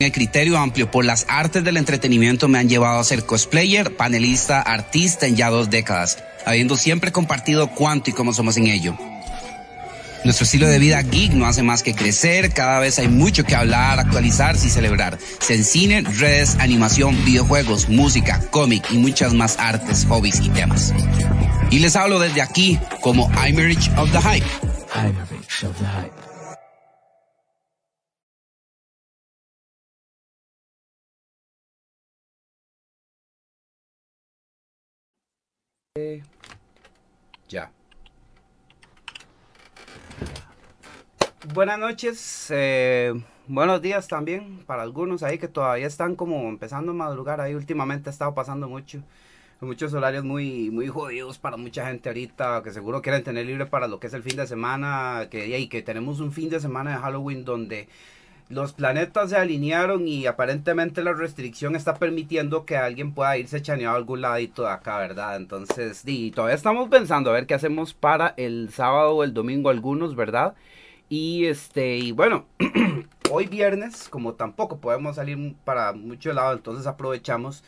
El criterio amplio por las artes del entretenimiento me han llevado a ser cosplayer, panelista, artista en ya dos décadas, habiendo siempre compartido cuánto y cómo somos en ello. Nuestro estilo de vida geek no hace más que crecer, cada vez hay mucho que hablar, actualizarse y celebrar. Se en cine, redes, animación, videojuegos, música, cómic y muchas más artes, hobbies y temas. Y les hablo desde aquí como I'm Rich of the Hype. Ya. Buenas noches, eh, buenos días también para algunos ahí que todavía están como empezando a madrugar. Ahí últimamente ha estado pasando mucho, muchos horarios muy, muy jodidos para mucha gente ahorita que seguro quieren tener libre para lo que es el fin de semana. Que, y que tenemos un fin de semana de Halloween donde los planetas se alinearon y aparentemente la restricción está permitiendo que alguien pueda irse chaneado a algún ladito de acá, ¿verdad? Entonces, y todavía estamos pensando a ver qué hacemos para el sábado o el domingo algunos, ¿verdad? Y este, y bueno, hoy viernes, como tampoco podemos salir para mucho lado, entonces aprovechamos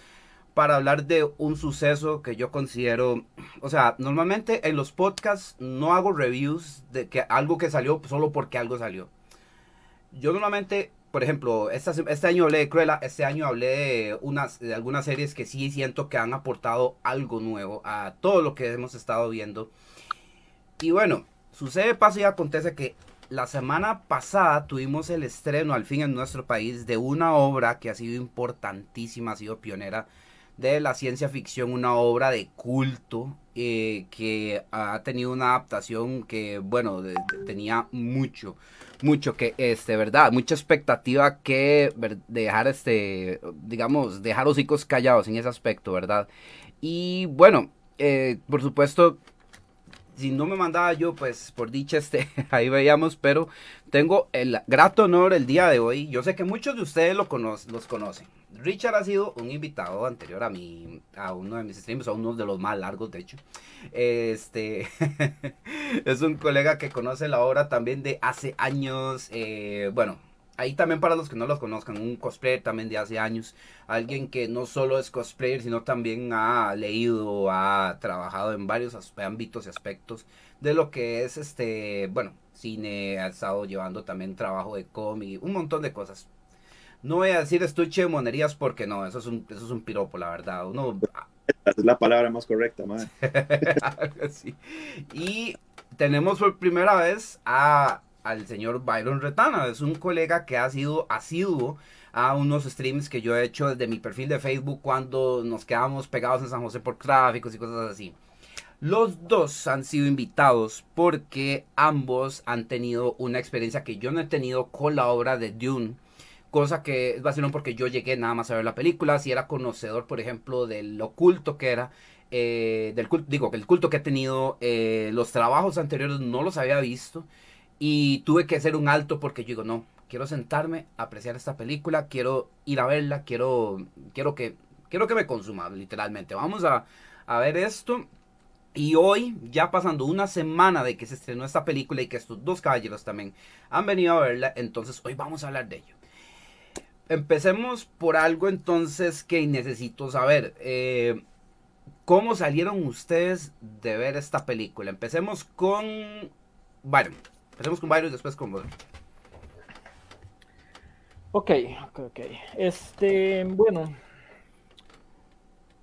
para hablar de un suceso que yo considero, o sea, normalmente en los podcasts no hago reviews de que algo que salió solo porque algo salió yo normalmente, por ejemplo, este año hablé de Cruella, este año hablé de, unas, de algunas series que sí siento que han aportado algo nuevo a todo lo que hemos estado viendo. Y bueno, sucede, pasa y acontece que la semana pasada tuvimos el estreno al fin en nuestro país de una obra que ha sido importantísima, ha sido pionera de la ciencia ficción, una obra de culto eh, que ha tenido una adaptación que, bueno, tenía mucho, mucho que, este, verdad, mucha expectativa que dejar, este, digamos, dejar hocicos callados en ese aspecto, ¿verdad? Y bueno, eh, por supuesto, si no me mandaba yo, pues por dicha, este, ahí veíamos, pero tengo el grato honor el día de hoy. Yo sé que muchos de ustedes lo los conocen. Richard ha sido un invitado anterior a mi, a uno de mis streams, a uno de los más largos, de hecho. Este es un colega que conoce la obra también de hace años. Eh, bueno, ahí también para los que no los conozcan, un cosplayer también de hace años, alguien que no solo es cosplayer, sino también ha leído, ha trabajado en varios ámbitos y aspectos de lo que es este, bueno, cine, ha estado llevando también trabajo de cómic, un montón de cosas. No voy a decir estuche de monerías porque no, eso es un, eso es un piropo, la verdad. Uno... Es la palabra más correcta, madre. Y tenemos por primera vez a, al señor Byron Retana. Es un colega que ha sido asiduo a unos streams que yo he hecho desde mi perfil de Facebook cuando nos quedamos pegados en San José por tráficos y cosas así. Los dos han sido invitados porque ambos han tenido una experiencia que yo no he tenido con la obra de Dune cosa que es vacilón porque yo llegué nada más a ver la película, si era conocedor, por ejemplo, del oculto que era, eh, del culto, digo, el culto que ha tenido, eh, los trabajos anteriores no los había visto y tuve que hacer un alto porque yo digo, no, quiero sentarme, apreciar esta película, quiero ir a verla, quiero, quiero que, quiero que me consuma, literalmente. Vamos a, a ver esto. Y hoy, ya pasando una semana de que se estrenó esta película y que estos dos caballeros también han venido a verla, entonces hoy vamos a hablar de ello. Empecemos por algo entonces que necesito saber. Eh, ¿Cómo salieron ustedes de ver esta película? Empecemos con Byron. Empecemos con Byron y después con Byron. Ok, ok, ok. Este, bueno.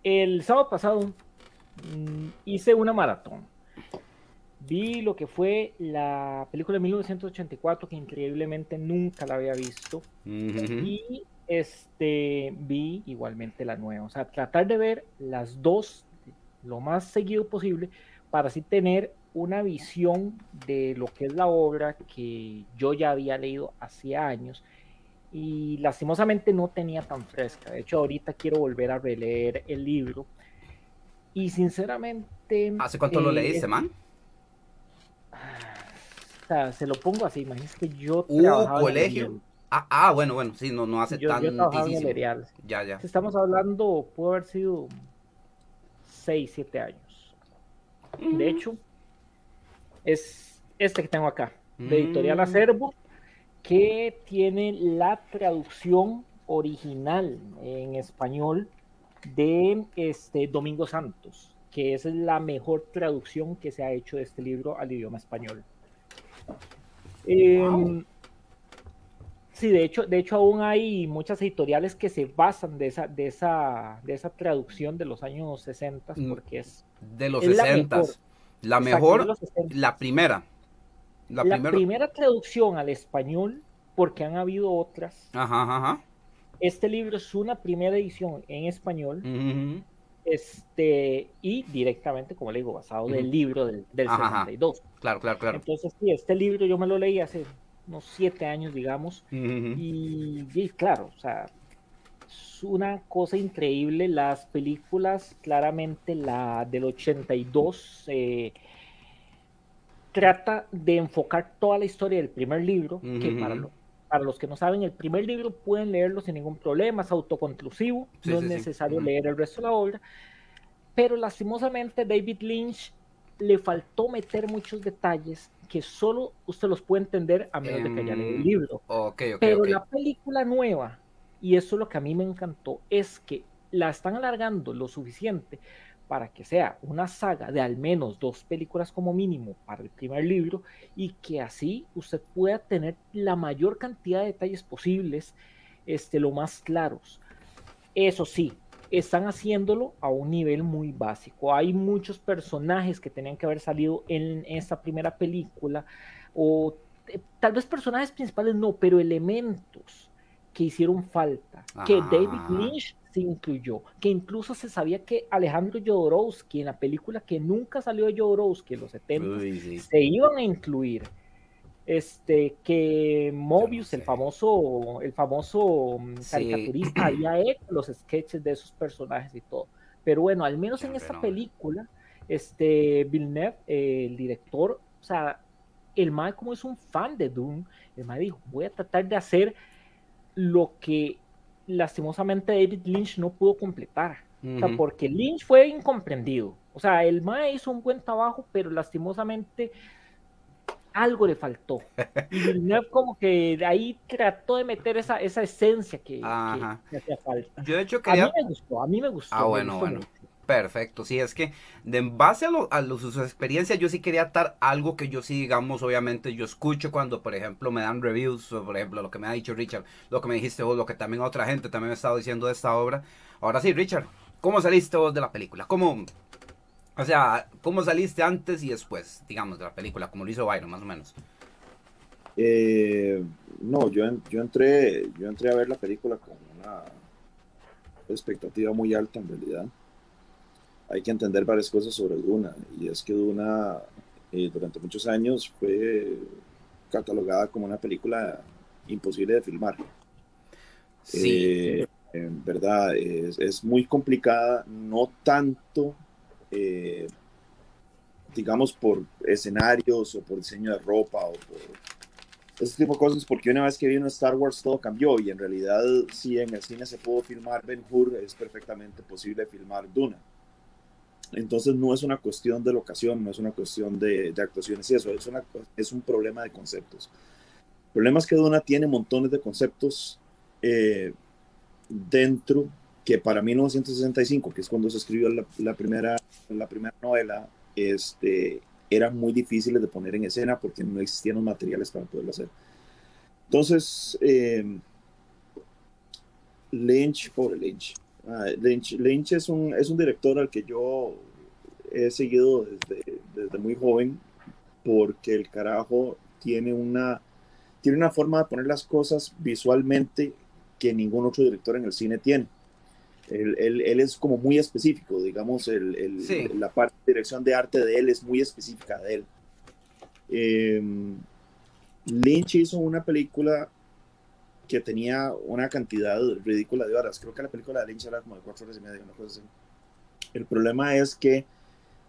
El sábado pasado mm, hice una maratón. Vi lo que fue la película de 1984, que increíblemente nunca la había visto. Y este, vi igualmente la nueva. O sea, tratar de ver las dos lo más seguido posible para así tener una visión de lo que es la obra que yo ya había leído hace años y lastimosamente no tenía tan fresca. De hecho, ahorita quiero volver a releer el libro. Y sinceramente... ¿Hace cuánto lo leíste, eh, man? O sea, se lo pongo así, imagínate que yo uh, colegio. Ah, ah, bueno, bueno, sí, no, no hace tan Ya, ya. Estamos hablando, pudo haber sido 6, 7 años. De mm. hecho, es este que tengo acá, de Editorial mm. Acervo, que tiene la traducción original en español de este Domingo Santos, que es la mejor traducción que se ha hecho de este libro al idioma español. Em, sí, de hecho, de hecho aún hay muchas editoriales que se basan de esa, de esa, de esa traducción de los años 60, mm, porque es de los 60. La mejor, la, primera. La, primera traducción al español, porque han habido otras. Ajá, ajá. Este libro es una primera edición en español. Este, y directamente, como le digo, basado en el libro del, del 62. Claro, claro, claro. Entonces, sí, este libro yo me lo leí hace unos siete años, digamos. y, y, claro, o sea, es una cosa increíble. Las películas, claramente la del 82, eh, trata de enfocar toda la historia del primer libro, que para, para los que no saben, el primer libro pueden leerlo sin ningún problema, es autoconclusivo, no es necesario leer el resto de la obra, pero lastimosamente David Lynch le faltó meter muchos detalles que solo usted los puede entender a menos de que haya leído el em, libro. pero la película nueva, y eso es lo que a mí me encantó, es que la están alargando lo suficiente para que sea una saga de al menos dos películas como mínimo para el primer libro y que así usted pueda tener la mayor cantidad de detalles posibles, este, lo más claros. Eso sí, están haciéndolo a un nivel muy básico. Hay muchos personajes que tenían que haber salido en esta primera película o eh, tal vez personajes principales no, pero elementos que hicieron falta, que David Lynch incluyó, que incluso se sabía que Alejandro Jodorowsky en la película que nunca salió de Jodorowsky en los 70 se iban a incluir. Este, que Mobius, el famoso, el famoso mm, caricaturista, había hecho los sketches de esos personajes y todo. Pero bueno, al menos en esta película, este Villeneuve, el director, o sea, el Mae como es un fan de Doom, el Mae dijo, voy a tratar de hacer lo que lastimosamente David Lynch no pudo completar. O sea, porque Lynch fue incomprendido. O sea, el Mae hizo un buen trabajo, pero lastimosamente algo le faltó. Y Villeneuve como que de ahí trató de meter esa, esa esencia que, hacía falta. Yo de hecho quería... A mí me gustó, a mí me gustó. Ah, bueno, bueno. Perfecto, sí, es que de en base a, lo, sus experiencias yo sí quería dar algo que yo sí, digamos, obviamente yo escucho cuando, por ejemplo, me dan reviews, o, por ejemplo, lo que me ha dicho Richard, lo que me dijiste vos, lo que también otra gente también me ha estado diciendo de esta obra. Ahora sí, Richard, ¿cómo saliste vos de la película? ¿Cómo, o sea, cómo saliste antes y después, digamos, de la película, como lo hizo Byron, más o menos? Eh, no, yo, yo, entré, yo entré a ver la película con una expectativa muy alta en realidad hay que entender varias cosas sobre Duna, y es que Duna eh, durante muchos años fue catalogada como una película imposible de filmar. Sí. Eh, en verdad, es, muy complicada, no tanto, eh, digamos, por escenarios o por diseño de ropa o por ese tipo de cosas, porque una vez que vino Star Wars todo cambió y en realidad si en el cine se pudo filmar Ben Hur, es perfectamente posible filmar Duna. Entonces no es una cuestión de locación, no es una cuestión de, actuaciones y eso, es, una, es un problema de conceptos. El problema es que Duna tiene montones de conceptos eh, dentro que para 1965, que es cuando se escribió la, primera, la primera novela, este, eran muy difíciles de poner en escena porque no existían los materiales para poderlo hacer. Entonces, eh, Lynch, pobre Lynch, Ah, Lynch, es, un, es un director al que yo he seguido desde, desde muy joven porque el carajo tiene una, tiene una forma de poner las cosas visualmente que ningún otro director en el cine tiene. Él, él, es como muy específico, digamos, el, la parte de dirección de arte de él es muy específica de él. Em, Lynch hizo una película que tenía una cantidad ridícula de horas. Creo que la película de Lynch era como de cuatro horas y media, una cosa así. El problema es que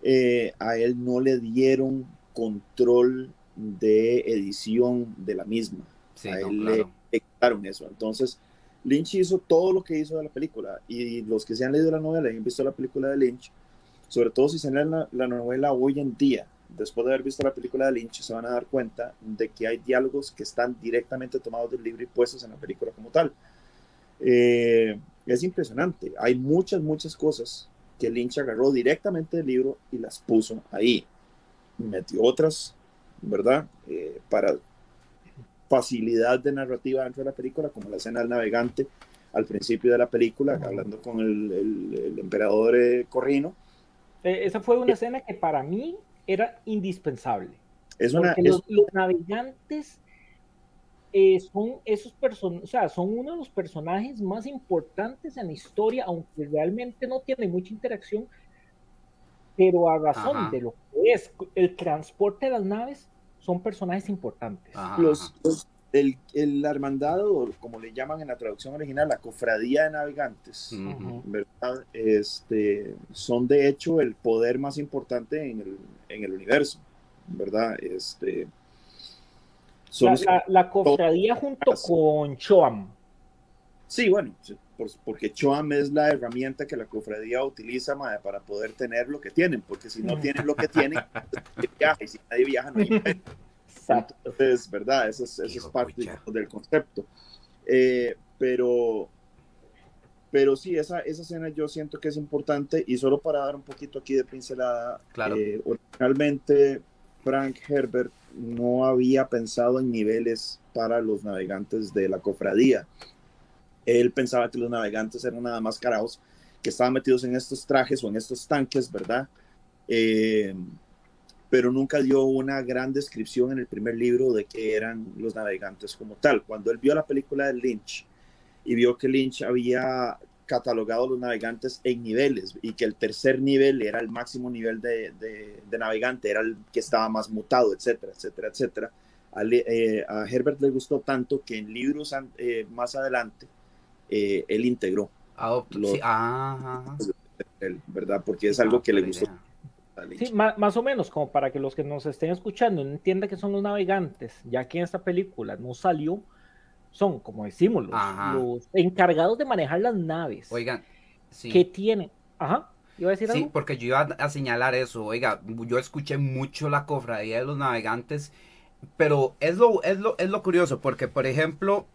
eh, a él no le dieron control de edición de la misma. a él le quitaron eso. Entonces, Lynch hizo todo lo que hizo de la película. Y los que se han leído la novela y han visto la película de Lynch, sobre todo si se leen la, la novela hoy en día, después de haber visto la película de Lynch, se van a dar cuenta de que hay diálogos que están directamente tomados del libro y puestos en la película como tal. Eh, es impresionante. Hay muchas, muchas cosas que Lynch agarró directamente del libro y las puso ahí. Metió otras, ¿verdad? Eh, para facilidad de narrativa dentro de la película, como la escena del navegante al principio de la película, hablando con el, emperador eh, Corrino. Eh, esa fue una escena que para mí era indispensable. Es una, Los, navegantes son esos o sea, son uno de los personajes más importantes en la historia, aunque realmente no tiene mucha interacción, pero a razón de lo que es el transporte de las naves, son personajes importantes. Los, el, el, hermandado, como le llaman en la traducción original, la cofradía de navegantes, ¿verdad? Este, son de hecho el poder más importante en el, en el universo, ¿verdad? Este, la, la, cofradía junto con Choam. Sí, bueno, porque Choam es la herramienta que la cofradía utiliza para poder tener lo que tienen, porque si no tienen lo que tienen, viaja, y si nadie viaja, no hay Entonces, ¿verdad? Eso es, eso es parte del concepto. Eh, pero, pero sí, esa, esa escena yo siento que es importante y solo para dar un poquito aquí de pincelada, claro. eh, originalmente Frank Herbert no había pensado en niveles para los navegantes de la cofradía. Él pensaba que los navegantes eran nada más carajos que estaban metidos en estos trajes o en estos tanques, ¿verdad? Eh, pero nunca dio una gran descripción en el primer libro de qué eran los navegantes como tal. Cuando él vio la película de Lynch y vio que Lynch había catalogado los navegantes en niveles y que el tercer nivel era el máximo nivel de, de, navegante, era el que estaba más mutado, etcétera, etcétera, etcétera. A, eh, a Herbert le gustó tanto que en libros eh, más adelante eh, él integró. Ah, sí. ah, ¿verdad? Porque es algo que le gustó. Sí, más, o menos, como para que los que nos estén escuchando no entiendan que son los navegantes, ya que en esta película no salió son, como decimos, los, encargados de manejar las naves. Oigan, sí. que tienen. Ajá. ¿Iba a decir sí, porque yo iba a señalar eso. Oiga, yo escuché mucho la cofradía de los navegantes, pero es lo, es lo, es lo curioso, porque, por ejemplo,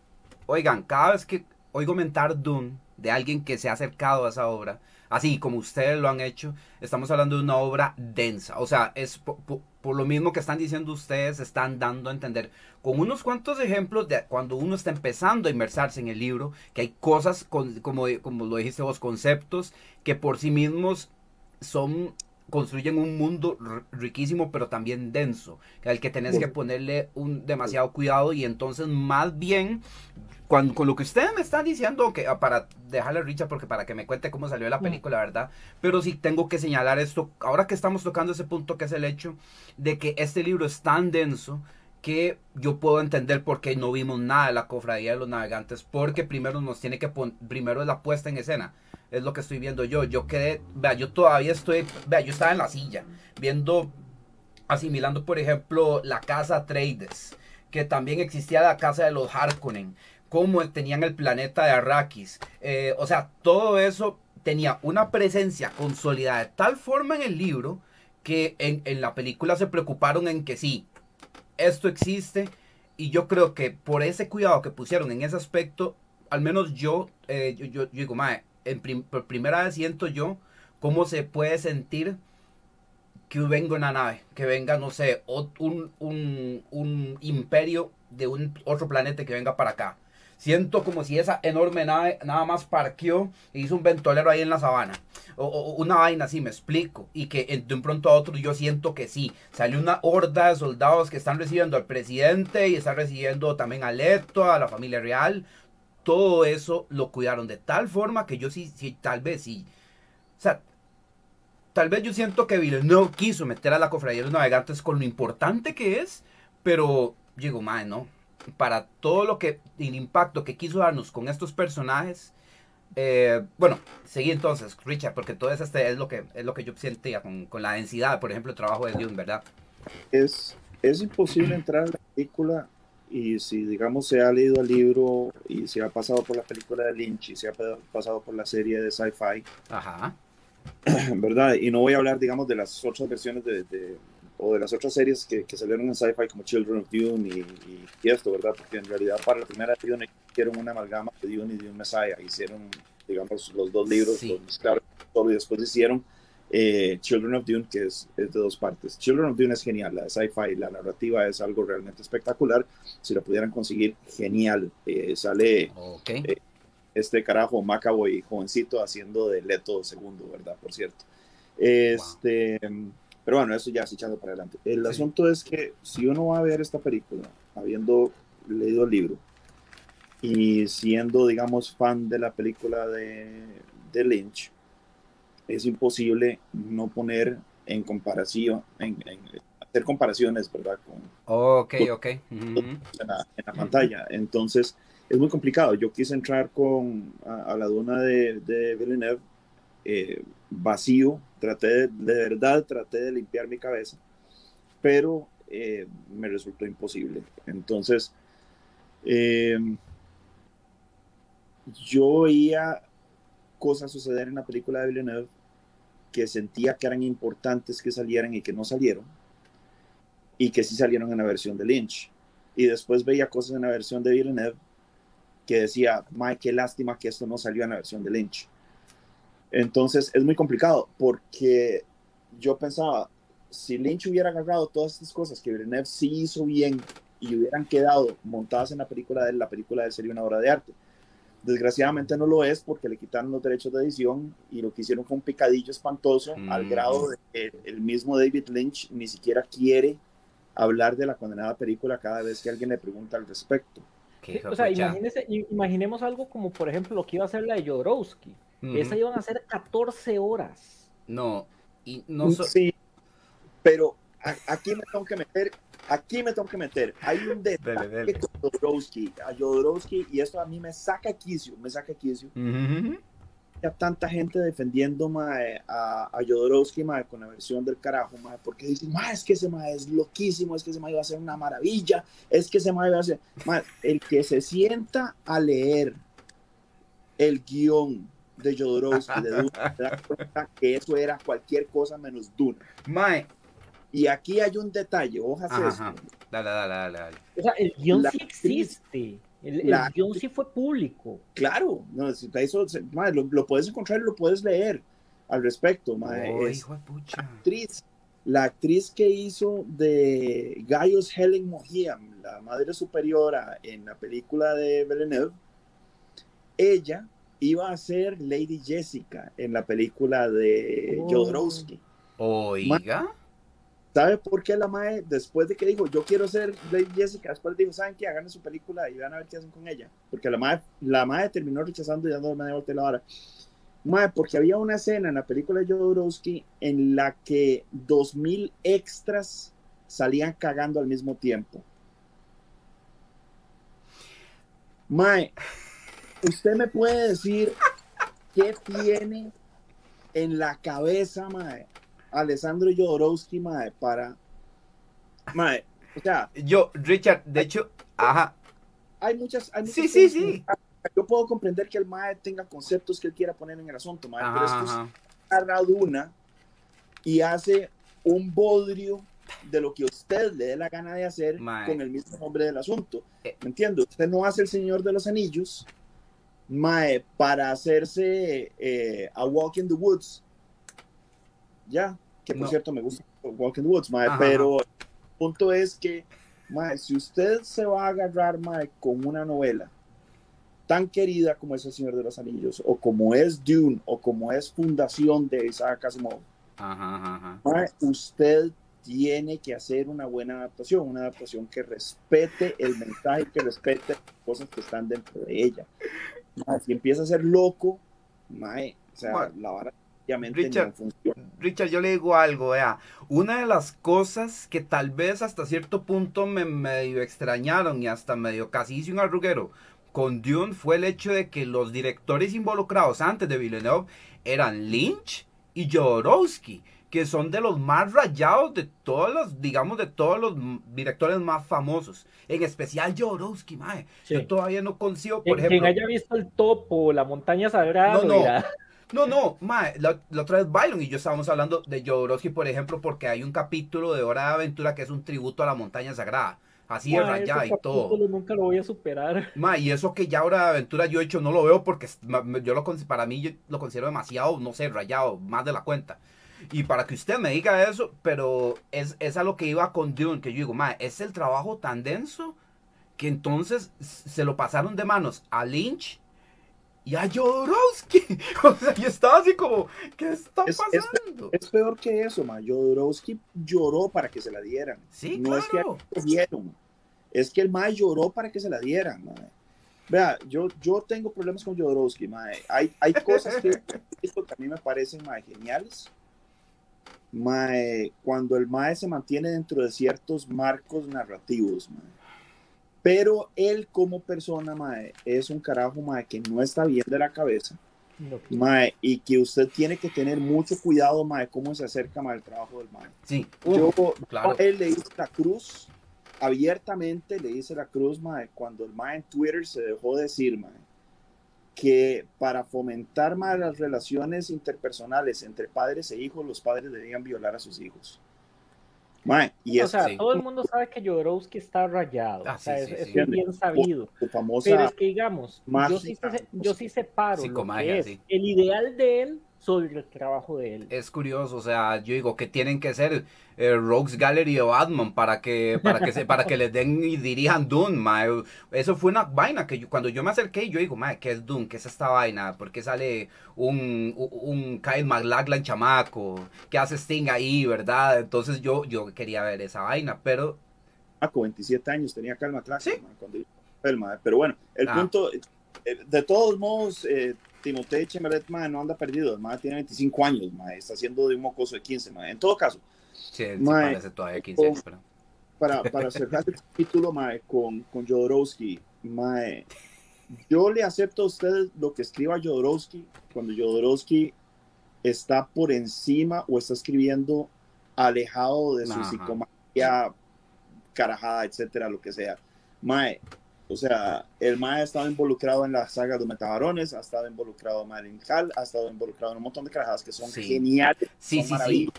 oigan, cada vez que oigo mentar Dune de alguien que se ha acercado a esa obra, así como ustedes lo han hecho, estamos hablando de una obra densa. O sea, es por, lo mismo que están diciendo ustedes, están dando a entender con unos cuantos ejemplos de cuando uno está empezando a inmersarse en el libro, que hay cosas, como, como lo dijiste vos, conceptos que por sí mismos son construyen un mundo riquísimo pero también denso, al que tenés que ponerle un demasiado cuidado y entonces más bien con lo que ustedes me están diciendo, que ah, para dejarle a Richard, porque para que me cuente cómo salió la mm. película, ¿verdad? Pero sí tengo que señalar esto, ahora que estamos tocando ese punto, que es el hecho de que este libro es tan denso que yo puedo entender por qué no vimos nada de la cofradía de los navegantes, porque primero nos tiene que poner, primero es la puesta en escena, es lo que estoy viendo yo, yo quedé, vea, yo todavía estoy, vea, yo estaba en la silla, viendo, asimilando, por ejemplo, la casa Trades, que también existía la casa de los Harkonnen, cómo tenían el planeta de Arrakis. Eh, o sea, todo eso tenía una presencia consolidada de tal forma en el libro que en, la película se preocuparon en que sí, esto existe. Y yo creo que por ese cuidado que pusieron en ese aspecto, al menos yo, eh, yo, digo, mae, en por primera vez siento yo cómo se puede sentir que venga una nave, que venga, no sé, un, un, un imperio de un otro planeta que venga para acá. Siento como si esa enorme nave nada más parqueó e hizo un ventolero ahí en la sabana. O, una vaina así, me explico. Y que de un pronto a otro yo siento que sí. Salió una horda de soldados que están recibiendo al presidente y están recibiendo también a Leto, a la familia real. Todo eso lo cuidaron de tal forma que yo sí, sí tal vez sí. O sea, tal vez yo siento que no quiso meter a la cofradía de los navegantes con lo importante que es, pero digo, madre, no para todo lo que, el impacto que quiso darnos con estos personajes. Eh, bueno, seguí entonces, Richard, porque todo eso este es lo que es lo que yo sentía con, con la densidad, por ejemplo, el trabajo de Dune, ¿verdad? Es, es imposible entrar en la película y si, digamos, se ha leído el libro y se ha pasado por la película de Lynch y se ha pasado por la serie de sci-fi, Ajá. ¿verdad? Y no voy a hablar, digamos, de las otras versiones de, o de las otras series que, que salieron en sci-fi como Children of Dune y, y, esto, ¿verdad? Porque en realidad para la primera Dune hicieron una amalgama de Dune y Dune Messiah, hicieron, digamos, los dos libros, sí. los, y después hicieron eh, Children of Dune, que es, es, de dos partes. Children of Dune es genial, la de sci-fi, la narrativa es algo realmente espectacular. Si la pudieran conseguir, genial. Eh, sale okay. eh, este carajo Macaboy, jovencito, haciendo de Leto segundo, ¿verdad? Por cierto. Este, wow. Pero bueno, eso ya se echando para adelante. El sí. asunto es que si uno va a ver esta película, habiendo leído el libro y siendo, digamos, fan de la película de, de Lynch, es imposible no poner en comparación, en, en hacer comparaciones, ¿verdad? Con, ok, con, ok. Uh -huh. en, la, en, la, pantalla. Entonces, es muy complicado. Yo quise entrar con, a, a la duna de, de Villeneuve eh, vacío, traté de, de, verdad, traté de limpiar mi cabeza, pero eh, me resultó imposible. Entonces, eh, yo veía cosas suceder en la película de Villeneuve que sentía que eran importantes que salieran y que no salieron, y que sí salieron en la versión de Lynch. Y después veía cosas en la versión de Villeneuve que decía, Mike, qué lástima que esto no salió en la versión de Lynch. Entonces es muy complicado porque yo pensaba, si Lynch hubiera agarrado todas estas cosas que Villeneuve sí hizo bien y hubieran quedado montadas en la película de él, la película de él sería una obra de arte. Desgraciadamente no lo es porque le quitaron los derechos de edición y lo que hicieron fue un picadillo espantoso mm. al grado de que el mismo David Lynch ni siquiera quiere hablar de la condenada película cada vez que alguien le pregunta al respecto. O sea, imaginemos algo como por ejemplo lo que iba a hacer la de Jodorowsky. -huh. Esa iban a ser 14 horas. No, y no so Sí, pero aquí me tengo que meter, aquí me tengo que meter. Hay un detalle dale, dale. con Jodorowsky, a Jodorowsky, y esto a mí me saca quicio, me saca quicio. Uh -huh. Ya tanta gente defendiendo mae, a, a Jodorowsky mae, con la versión del carajo, mae, porque dicen, mae, es que ese mae es loquísimo, es que ese mae iba a ser una maravilla, es que ese mae iba a ser. Mae, el que se sienta a leer el guion de Jodorowsky, de cuenta que eso era cualquier cosa menos Dune. Mae. Y aquí hay un detalle, hojas eso. Dale, dale, dale, dale. O sea, el guion la sí existe. El, la, guion sí fue público. Claro, no, eso, mae, lo, lo, puedes encontrar y lo puedes leer al respecto. Mae, oh, es hijo de pucha. Actriz, la actriz que hizo de Gaius Helen Mohiam, la madre superiora en la película de Villeneuve, ella iba a ser Lady Jessica en la película de oh. Jodorowsky. Oiga. ¿Sabe por qué la Mae, después de que dijo, yo quiero ser Lady Jessica, después dijo, ¿saben qué? Hagan su película y van a ver qué hacen con ella? Porque la Mae, la Mae terminó rechazando y dando media vuelta la hora. Mae, porque había una escena en la película de Jodorowsky en la que 2000 extras salían cagando al mismo tiempo. Mae, usted me puede decir qué tiene en la cabeza, Mae, Alessandro Jodorowsky, mae, para. Mae, o sea. Yo, Richard, de hecho, ajá. Hay muchas. Hay muchas sí, sí, sí. Yo puedo comprender que el mae tenga conceptos que él quiera poner en el asunto, mae, ajá, pero es agarra y hace un bodrio de lo que usted le dé la gana de hacer mae. con el mismo nombre del asunto. Eh. ¿Me entiende? Usted no hace el Señor de los Anillos, mae, para hacerse eh, a Walk in the Woods. Ya, que por no. cierto me gusta Walk in the Woods, mae, pero el punto es que, mae, si usted se va a agarrar, mae, con una novela tan querida como es El Señor de los Anillos, o como es Dune, o como es Fundación de Isaac Asimov, ajá, ajá. Mae, usted tiene que hacer una buena adaptación, una adaptación que respete el mensaje, que respete las cosas que están dentro de ella. Mae, si empieza a ser loco, mae, o sea, bueno. la vara Richard, no Richard, yo le digo algo, vea, una de las cosas que tal vez hasta cierto punto me medio extrañaron y hasta medio casi hice un arruguero con Dune fue el hecho de que los directores involucrados antes de Villeneuve eran Lynch y Jodorowsky, que son de los más rayados de todos los, digamos, de todos los directores más famosos. En especial Jodorowsky, mae. Sí. Yo todavía no consigo, por ejemplo... Quien haya visto el topo, la montaña sagrada... No, no. No, no, mae, la, otra vez Byron y yo estábamos hablando de Jodorowsky, por ejemplo, porque hay un capítulo de Hora de Aventura que es un tributo a la montaña sagrada. Así de rayada y todo. Nunca lo voy a superar. Ma, y eso que ya Hora de Aventura yo he hecho no lo veo porque yo lo para mí yo lo considero demasiado, no sé, rayado, más de la cuenta. Y para que usted me diga eso, pero es, es a lo que iba con Dune, que yo digo, ma, es el trabajo tan denso que entonces se lo pasaron de manos a Lynch y a Jodorowsky. O sea, yo estaba así como, ¿qué está pasando? Es, peor que eso, ma. Jodorowsky lloró para que se la dieran. Sí, no es que dieron. Es que el ma lloró para que se la dieran, ma. Vea, yo, yo tengo problemas con Jodorowsky, ma. Hay, hay cosas que, a mí me parecen ma, geniales. Ma, cuando el ma se mantiene dentro de ciertos marcos narrativos, ma pero él como persona, mae, es un carajo, mae, que no está bien de la cabeza. Mae, y que usted tiene que tener mucho cuidado, mae, cómo se acerca, mae, el trabajo del mae. Sí. Yo, claro. él le hice la cruz, abiertamente le hice la cruz, mae, cuando el mae en Twitter se dejó decir, mae, que para fomentar más las relaciones interpersonales entre padres e hijos, los padres debían violar a sus hijos. Y o sea, todo el mundo sabe que Jodorowsky está rayado. Ah, o sea, es, bien sabido. Pero es que digamos, yo sí, yo sí separo lo que es el ideal de él sobre el trabajo de él. Es curioso, o sea, yo digo que tienen que ser eh, Rogues Gallery o Batman para que para que se, para que les den y dirijan Dune, mae. Eso fue una vaina que yo, cuando yo me acerqué, yo digo, mae, ¿qué es Dune? ¿Qué es esta vaina? ¿Por qué sale un, un Kyle MacLachlan chamaco? ¿Qué hace Sting ahí, verdad? Entonces yo, yo quería ver esa vaina, pero... Con 27 años tenía Kyle MacLachlan ¿Sí? pero bueno, el ah. punto, eh, de todos modos... Eh, Timotei Chemeret, no anda perdido, el tiene 25 años, está haciendo de un mocoso de 15, En todo caso, sí, parece todavía 15 Para, para cerrar el capítulo, con, con Jodorowsky, yo le acepto a usted lo que escriba Jodorowsky cuando Jodorowsky está por encima o está escribiendo alejado de su psicomagia, carajada, etcétera, lo que sea. Mae, o sea, el MAE ha estado involucrado en la saga de Metabarones, ha estado involucrado en Marin Hall, ha estado involucrado en un montón de carajadas que son geniales. Sí, sí, sí.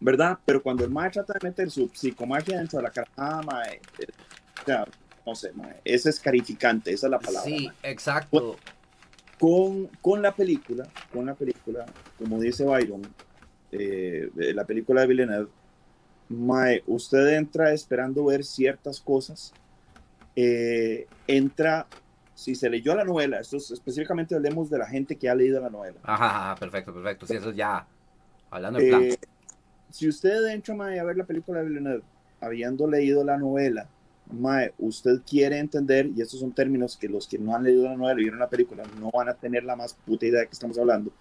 ¿Verdad? Pero cuando el MAE trata de meter su psicomagia dentro de la carajada, MAE, eh, o sea, no sé, MAE, es escarificante, esa es la palabra. Sí, exacto. Con, con, la película, con la película, como dice Byron, eh, la película de Villeneuve, Mae, usted entra esperando ver ciertas cosas eh, entra, si se leyó la novela, esto específicamente hablemos de la gente que ha leído la novela. Ajá, perfecto, perfecto. Sí, eso ya, hablando plan. Eh, si usted entra mae, a ver la película de Villeneuve, habiendo leído la novela, mae, usted quiere entender, y estos son términos que los que no han leído la novela y vieron la película no van a tener la más puta idea de que estamos hablando,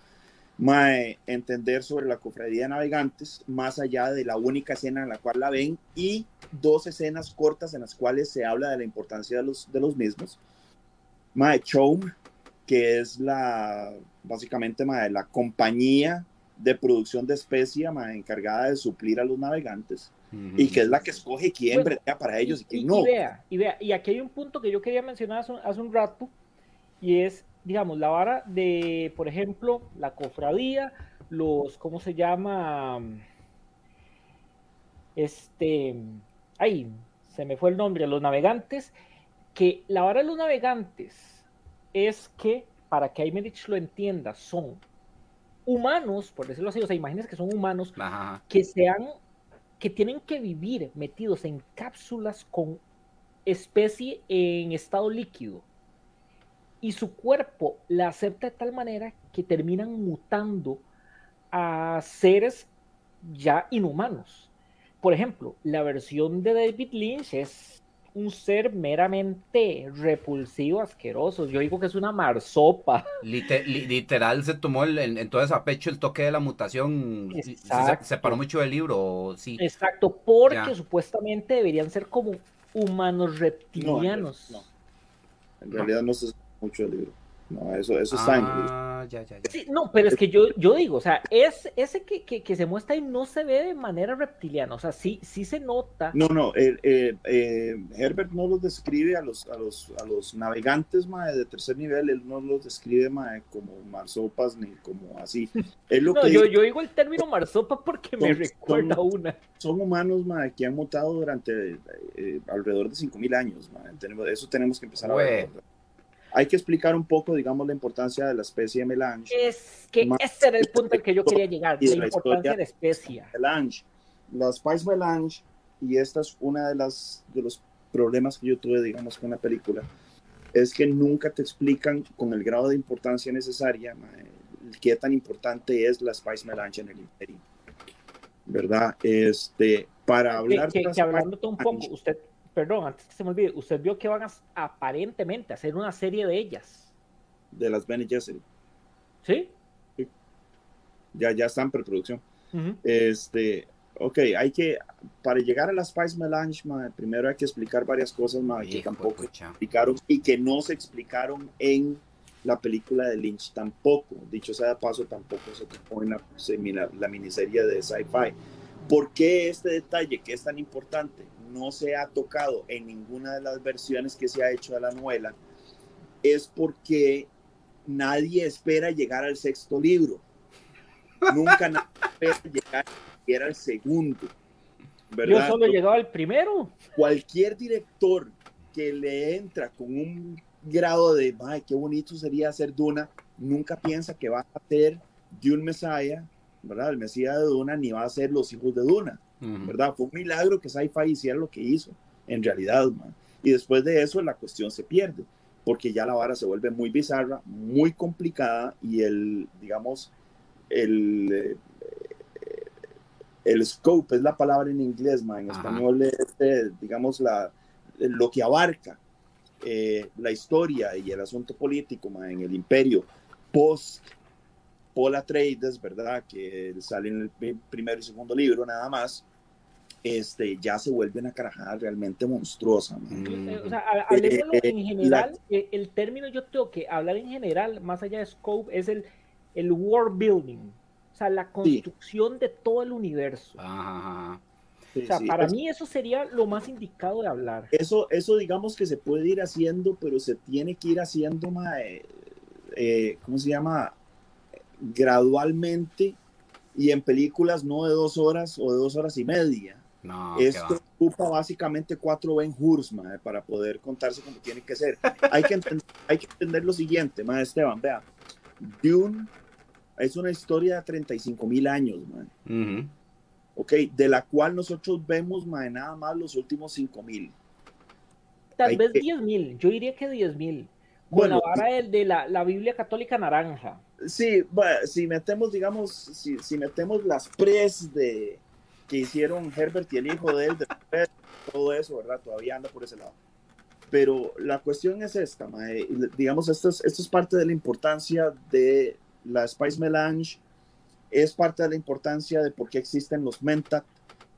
mae, entender sobre la cofradía de navegantes, más allá de la única escena en la cual la ven y dos escenas cortas en las cuales se habla de la importancia de los, de los mismos. Mae, Chome, que es la, básicamente, mae, la compañía de producción de especia mae, encargada de suplir a los navegantes. Y que es la que escoge quién bueno, para ellos y quién no. Y vea, y vea, y aquí hay un punto que yo quería mencionar hace hace un rato, y es digamos, la vara de, por ejemplo, la cofradía, los, ¿cómo se llama? Este, ahí, se me fue el nombre, los navegantes, que la vara de los navegantes es que, para que Aymerich lo entienda, son humanos, por decirlo así, o sea, imagínense que son humanos que sean, que tienen que vivir metidos en cápsulas con especie en estado líquido y su cuerpo la acepta de tal manera que terminan mutando a seres ya inhumanos. Por ejemplo, la versión de David Lynch es un ser meramente repulsivo, asqueroso. Yo digo que es una marsopa. literal se tomó el, entonces a pecho el toque de la mutación. Se separó mucho del libro, sí. Exacto, porque supuestamente deberían ser como humanos reptilianos. En realidad no se mucho el libro. No, eso, eso está en el libro. Ah, Ah, ya, ya, ya. Sí, no, pero es que yo, yo digo, o sea, es ese que, que, que, se muestra y no se ve de manera reptiliana, o sea, sí, sí se nota. No, no, eh, eh, eh, Herbert no los describe a los, a los, a los navegantes mae, de tercer nivel, él no los describe mae, como marsopas ni como así. Es lo no, que yo, dice, yo digo el término marsopa porque me Son- recuerda son- una. son humanos mae, que han mutado durante eh, alrededor de 5.000 años. mae. Tenemos, eso tenemos que empezar a ver. Hay que explicar un poco, digamos, la importancia de la especie melange. Es que Ma- ese era el punto al que yo quería llegar, de la la importancia de la especia. melange. La Spice Melange, y esta es una de las de los problemas que yo tuve, digamos, con la película, es que nunca te explican con el grado de importancia necesaria qué tan importante es la Spice Melange en el imperio. ¿Verdad? Este, para Que, hablar que- de que hablándote un poco, usted, perdón, antes que se me olvide, usted vio que van a aparentemente hacer una serie de ellas, de las Bene Gesserit, ¿sí? ya, ya está en preproducción. Ujú. Este, ok, hay que, para llegar a la Spice Melange, primero hay que explicar varias cosas mae, que Hijo tampoco explicaron y que no se explicaron en la película de Lynch tampoco. Dicho sea de paso, tampoco se tocó en la, semina- la miniserie de sci-fi. ¿Por qué este detalle que es tan importante no se ha tocado en ninguna de las versiones que se ha hecho de la novela? Es porque nadie espera llegar al sexto libro. Nunca nadie espera llegar siquiera al segundo. Yo solo he llegado al primero. cualquier director que le entra con un grado de, ay, qué bonito sería hacer Duna, nunca piensa que va a hacer Dune Messiah, ¿verdad? El Mesías de Duna, ni va a ser Los Hijos de Duna, ¿verdad? Fue un milagro que Sci-Fi hiciera lo que hizo, en realidad, man. Y después de eso la cuestión se pierde, porque ya la vara se vuelve muy bizarra, muy complicada y el, digamos, el, eh, el scope es la palabra en inglés, man. en Ajá. español es, eh, digamos, la, lo que abarca eh, la historia y el asunto político man, en el imperio post Paul Atreides, ¿verdad? Que sale en el pri- primero y segundo libro nada más, este, ya se vuelve una carajada realmente monstruosa. man. Mm. O sea, Eh, en general, eh, el término yo tengo que hablar en general, más allá de scope, es el, el world building, o sea, la construcción de todo el universo. Ajá. Sí, O sea, sí, para es- mí eso sería lo más indicado de hablar. Eso, eso digamos que se puede ir haciendo, pero se tiene que ir haciendo, mae, eh, ¿cómo se llama? Gradualmente y en películas no de dos horas o de dos horas y media. No, Esto ocupa básicamente cuatro Ben Hurs, para poder contarse como tiene que ser. Hay que entender, hay que entender lo siguiente, mae, Esteban, vea. Dune es una historia de 35 mil años, Ujú. ¿ok? De la cual nosotros vemos, mae, nada más los últimos 5 mil. Tal hay vez que- 10 mil, yo diría que 10 mil. Con Bueno, la vara del- de, la, la Biblia católica naranja. Sí, bueno, si metemos, digamos, si, si metemos las pres de que hicieron Herbert y el hijo de él, de todo eso, ¿verdad? Todavía anda por ese lado. Pero la cuestión es esta, mae, digamos, esto es, esto es parte de la importancia de la Spice Melange, es parte de la importancia de por qué existen los Mentat,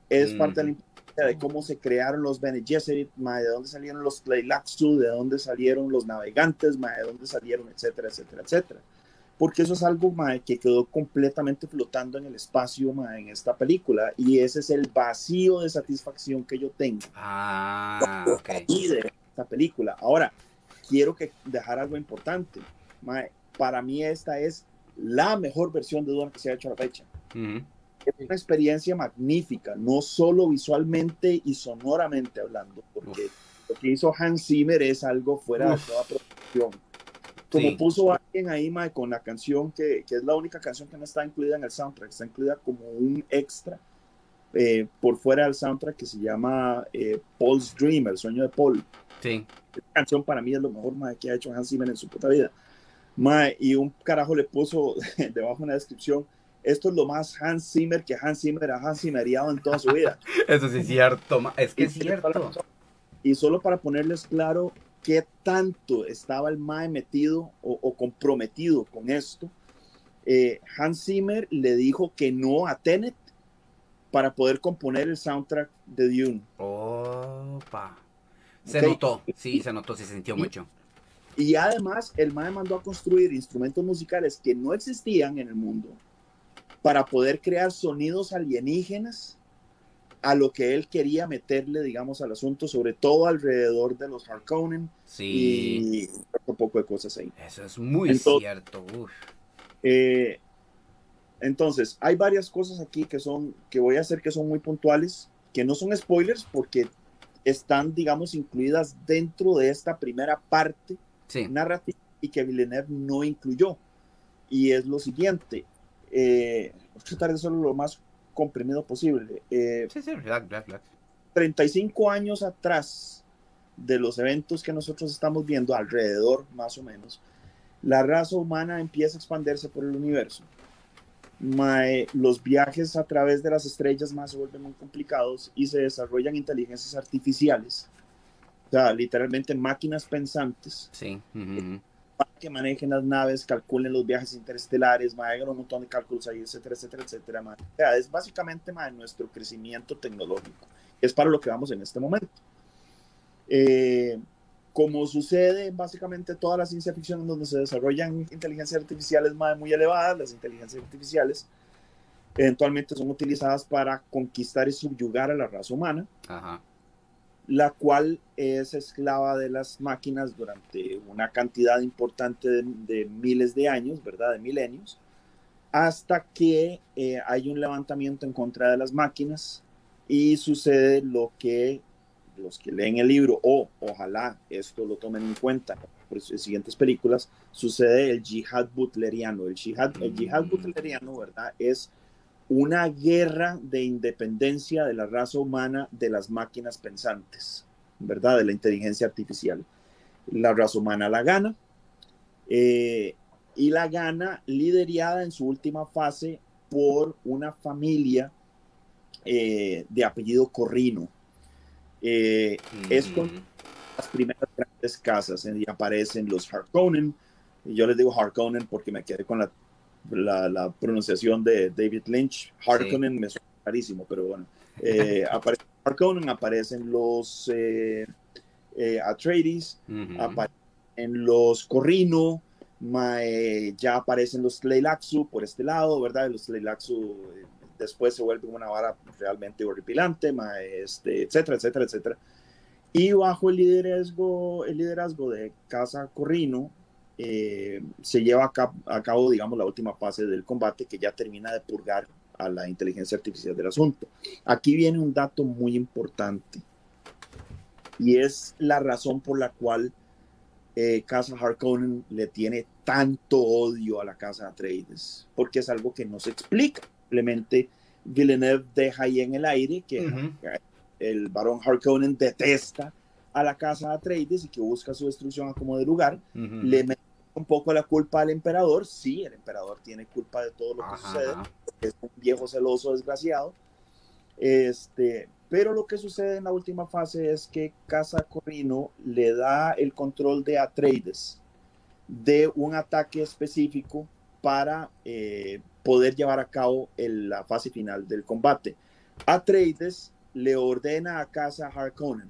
es parte de la importancia de cómo se crearon los Bene Gesserit, mae, de dónde salieron los Tleilaxu, de dónde salieron los navegantes, mae, de dónde salieron, etcétera, etcétera, etcétera porque eso es algo mae, que quedó completamente flotando en el espacio mae, en esta película y ese es el vacío de satisfacción que yo tengo Ah, ok. y de esta película. Ahora, quiero que dejar algo importante. mae, para mí esta es la mejor versión de Duna que se ha hecho a la fecha. Ujú. Es una experiencia magnífica, no solo visualmente y sonoramente hablando, porque lo que hizo Hans Zimmer es algo fuera Uf. de toda producción. Como Sí. puso alguien ahí, mae, con la canción que, que es la única canción que no está incluida en el soundtrack, está incluida como un extra eh, por fuera del soundtrack que se llama eh, Paul's Dream, el sueño de Paul. Sí. Esta canción para mí es lo mejor mae, que ha hecho Hans Zimmer en su puta vida. Mae, y un carajo le puso debajo una descripción. Esto es lo más Hans Zimmer que Hans Zimmer ha Hans Zimmeriado en toda su vida. Eso sí es cierto. ma- Es que Y es cierto. Y solo para ponerles claro qué tanto estaba el Mae metido o, o comprometido con esto, eh, Hans Zimmer le dijo que no a Tenet para poder componer el soundtrack de Dune. Opa. Se Ok. notó. Sí, se notó, se sintió mucho. Y además, el MAE mandó a construir instrumentos musicales que no existían en el mundo para poder crear sonidos alienígenas a lo que él quería meterle, digamos, al asunto, sobre todo alrededor de los Harkonnen sí. y un poco de cosas ahí. Eso es muy cierto. Eh, entonces, hay varias cosas aquí que son, que voy a hacer que son muy puntuales, que no son spoilers porque están, digamos, incluidas dentro de esta primera parte narrativa y que Villeneuve no incluyó. Y es lo siguiente, eh, voy a tratar de hacerlo lo más comprimido posible. Eh, sí, sí, 35 años atrás de los eventos que nosotros estamos viendo alrededor, más o menos, la raza humana empieza a expandirse por el universo. los viajes a través de las estrellas más se vuelven muy complicados y se desarrollan inteligencias artificiales, o sea, literalmente máquinas pensantes. Sí que manejen las naves, calculen los viajes interestelares, hagan un montón de cálculos ahí, etcétera, etcétera, etcétera. O sea, es básicamente nuestro crecimiento tecnológico. Es para lo que vamos en este momento. Eh, como sucede en básicamente toda la ciencia ficción en donde se desarrollan inteligencias artificiales muy elevadas, las inteligencias artificiales eventualmente son utilizadas para conquistar y subyugar a la raza humana. Ajá la cual es esclava de las máquinas durante una cantidad importante de, miles de años, ¿verdad? De milenios, hasta que eh, hay un levantamiento en contra de las máquinas y sucede lo que los que leen el libro, o ojalá esto lo tomen en cuenta por las siguientes películas, sucede el yihad butleriano. El yihad, el yihad mm. butleriano, ¿verdad? Es una guerra de independencia de la raza humana de las máquinas pensantes, ¿verdad? De la inteligencia artificial. La raza humana la gana eh, y la gana liderada en su última fase por una familia eh, de apellido Corrino. Eh, es con las primeras grandes casas y aparecen los Harkonnen. Yo les digo Harkonnen porque me quedé con la la, pronunciación de David Lynch. Harkonnen me suena rarísimo, pero bueno. Eh, aparece Harkonnen, aparecen los eh, eh, Atreides, aparecen los Corrino, ya aparecen los Tleilaxu por este lado, ¿verdad? Los Tleilaxu después se vuelven una vara realmente horripilante, este, etcétera, etcétera, etcétera. Y bajo el liderazgo, el liderazgo de Casa Corrino, eh, se lleva a cabo, digamos, la última fase del combate que ya termina de purgar a la inteligencia artificial del asunto. Aquí viene un dato muy importante y es la razón por la cual eh, Casa Harkonnen le tiene tanto odio a la Casa Atreides, porque es algo que no se explica. Simplemente Villeneuve deja ahí en el aire que el barón Harkonnen detesta a la casa Atreides y que busca su destrucción a como de lugar, le mete un poco la culpa al emperador. Sí, el emperador tiene culpa de todo lo que sucede, es un viejo celoso desgraciado. Este, pero lo que sucede en la última fase es que Casa Corrino le da el control de Atreides de un ataque específico para eh, poder llevar a cabo la fase final del combate. Atreides le ordena a Casa Harkonnen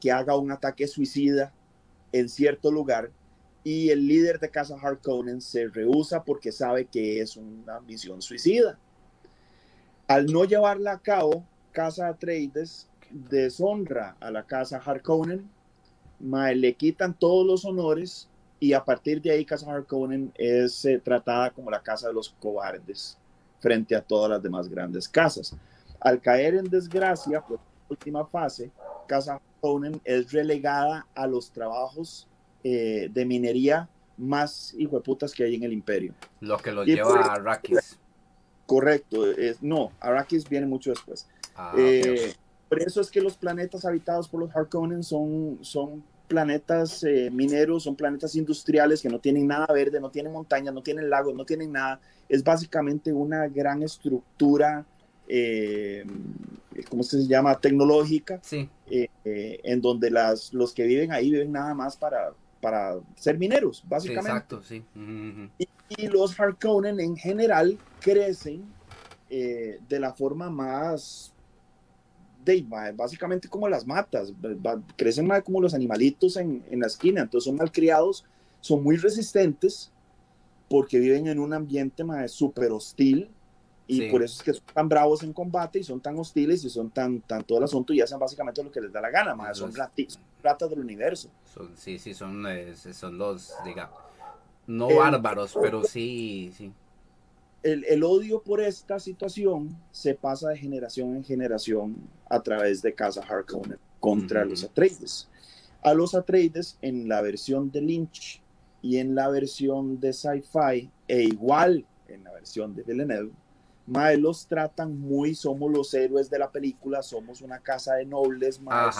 que haga un ataque suicida en cierto lugar y el líder de Casa Harkonnen se rehúsa porque sabe que es una misión suicida. Al no llevarla a cabo, Casa Atreides deshonra a la Casa Harkonnen, le quitan todos los honores y a partir de ahí Casa Harkonnen es eh, tratada como la casa de los cobardes frente a todas las demás grandes casas. Al caer en desgracia, por última fase, Casa Harkonnen es relegada a los trabajos eh, de minería más hijo de putas que hay en el imperio. Lo que lo lleva a Arrakis. Correcto, es, no, Arrakis viene mucho después. Ah, eh, por eso es que los planetas habitados por los Harkonnen son, son planetas eh, mineros, son planetas industriales que no tienen nada verde, no tienen montañas, no tienen lagos, no tienen nada. Es básicamente una gran estructura eh, ¿cómo se llama? Tecnológica, sí. Eh, en donde las, los que viven ahí viven nada más para, para ser mineros, básicamente. exacto, sí. y, los Harkonnen en general crecen de la forma más de, básicamente como las matas, crecen más como los animalitos en, en la esquina, entonces son malcriados, son muy resistentes porque viven en un ambiente súper hostil y por eso es que son tan bravos en combate y son tan hostiles y son tan, tan todo el asunto y hacen básicamente lo que les da la gana, más son, ratas del universo. Son, sí, sí, son, son los, digamos, no bárbaros, pero sí, sí. El, el, odio por esta situación se pasa de generación en generación a través de Casa Harkonnen contra los Atreides. A los Atreides en la versión de Lynch y en la versión de Sci-Fi e igual en la versión de Villeneuve Mae, los tratan muy, somos los héroes de la película, somos una casa de nobles, mae,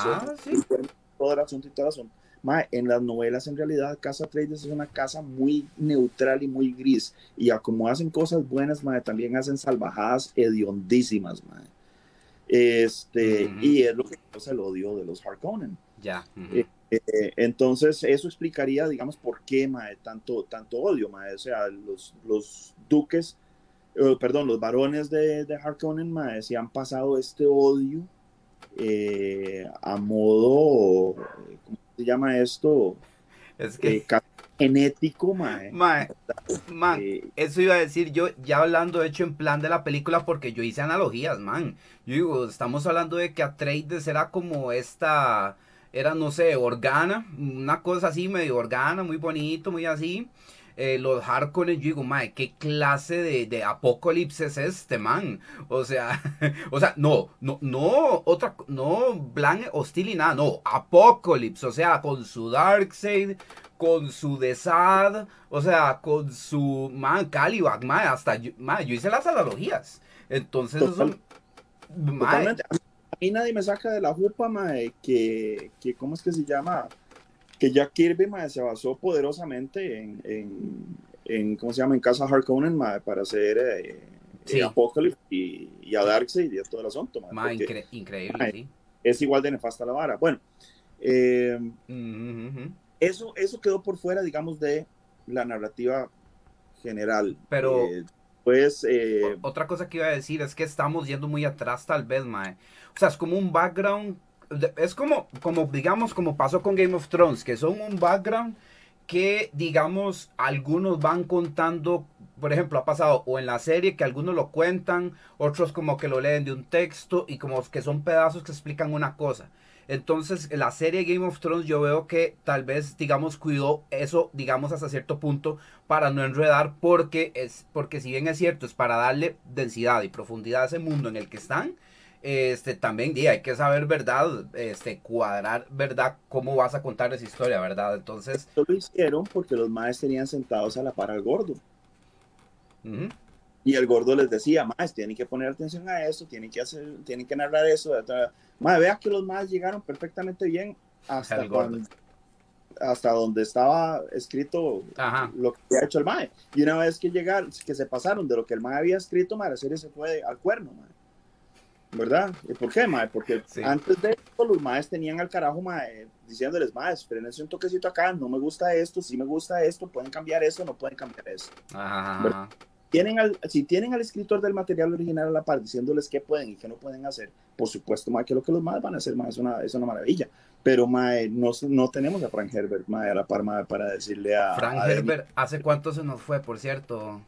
todo el asunto y todo el asunto. En las novelas en realidad Casa Trades es una casa muy neutral y muy gris y como hacen cosas buenas, mae, también hacen salvajadas hediondísimas, mae. Este, y es lo que causa el odio de los Harkonnen. Ya. Eh, eh, entonces, eso explicaría, digamos, por qué, mae, tanto, tanto odio, mae. O sea, los, los duques eh, perdón, los varones de, de Harkonnen, mae, si han pasado este odio eh, a modo, ¿cómo se llama esto? Es que... Eh, genético, mae. mae, eso iba a decir yo, ya hablando hecho en plan de la película, porque yo hice analogías, man. Yo digo, estamos hablando de que Atreides era como esta, era, no sé, organa, una cosa así, medio organa, muy bonito, muy así. Eh, los Harkonnen, yo digo, mae, ¿qué clase de, de apocalipsis es este, man? O sea, o sea, no, no, no, otra, no, blank, hostil y nada, no, apocalipsis, o sea, con su Darkseid, con su Desad, o sea, con su, man, Calibag, mae, hasta, yo, yo hice las analogías. Entonces, eso, A mí nadie me saca de la jupa, mae, que, que, ¿cómo es que se llama? Que Jack Kirby se basó poderosamente en, en, ¿cómo se llama? En Casa Harkonnen para hacer eh, eh, Apocalypse y, a Darkseid y a todo el asunto. increíble, sí. Es igual de nefasta la vara. Bueno, eh, eso, eso quedó por fuera, digamos, de la narrativa general. Pero... pues otra cosa que iba a decir es que estamos yendo muy atrás tal vez, mae. O sea, es como un background es como, como, digamos, como pasó con Game of Thrones, que son un background que, digamos, algunos van contando, por ejemplo, ha pasado o en la serie que algunos lo cuentan, otros como que lo leen de un texto y como que son pedazos que explican una cosa. Entonces, la serie Game of Thrones yo veo que tal vez, digamos, cuidó eso, digamos, hasta cierto punto para no enredar, porque es, porque si bien es cierto, es para darle densidad y profundidad a ese mundo en el que están, este también di, hay que saber verdad, este cuadrar verdad cómo vas a contar esa historia, ¿verdad? Entonces, esto lo hicieron porque los maes tenían sentados a la par al gordo. Y el gordo les decía, más tienen que poner atención a eso, tienen que hacer, tienen que narrar eso. Más vea que los maes llegaron perfectamente bien hasta hasta donde estaba escrito lo que había hecho el mae. Y una vez que llegaron, que se pasaron de lo que el mae había escrito, mae, la serie se fue al cuerno, mae. ¿Verdad? ¿Por qué, mae? Porque antes de esto los maes tenían al carajo, mae, diciéndoles, maes, frenense un toquecito acá, no me gusta esto, sí me gusta esto, pueden cambiar eso, no pueden cambiar eso. Tienen al, si tienen al escritor del material original a la par diciéndoles qué pueden y qué no pueden hacer, por supuesto, mae, que lo que los maes van a hacer, mae, es una, es una maravilla. Pero, mae, no, no tenemos a Frank Herbert, mae, a la par, mae, para decirle a... Frank Herbert, ¿hace cuánto se nos fue, por cierto?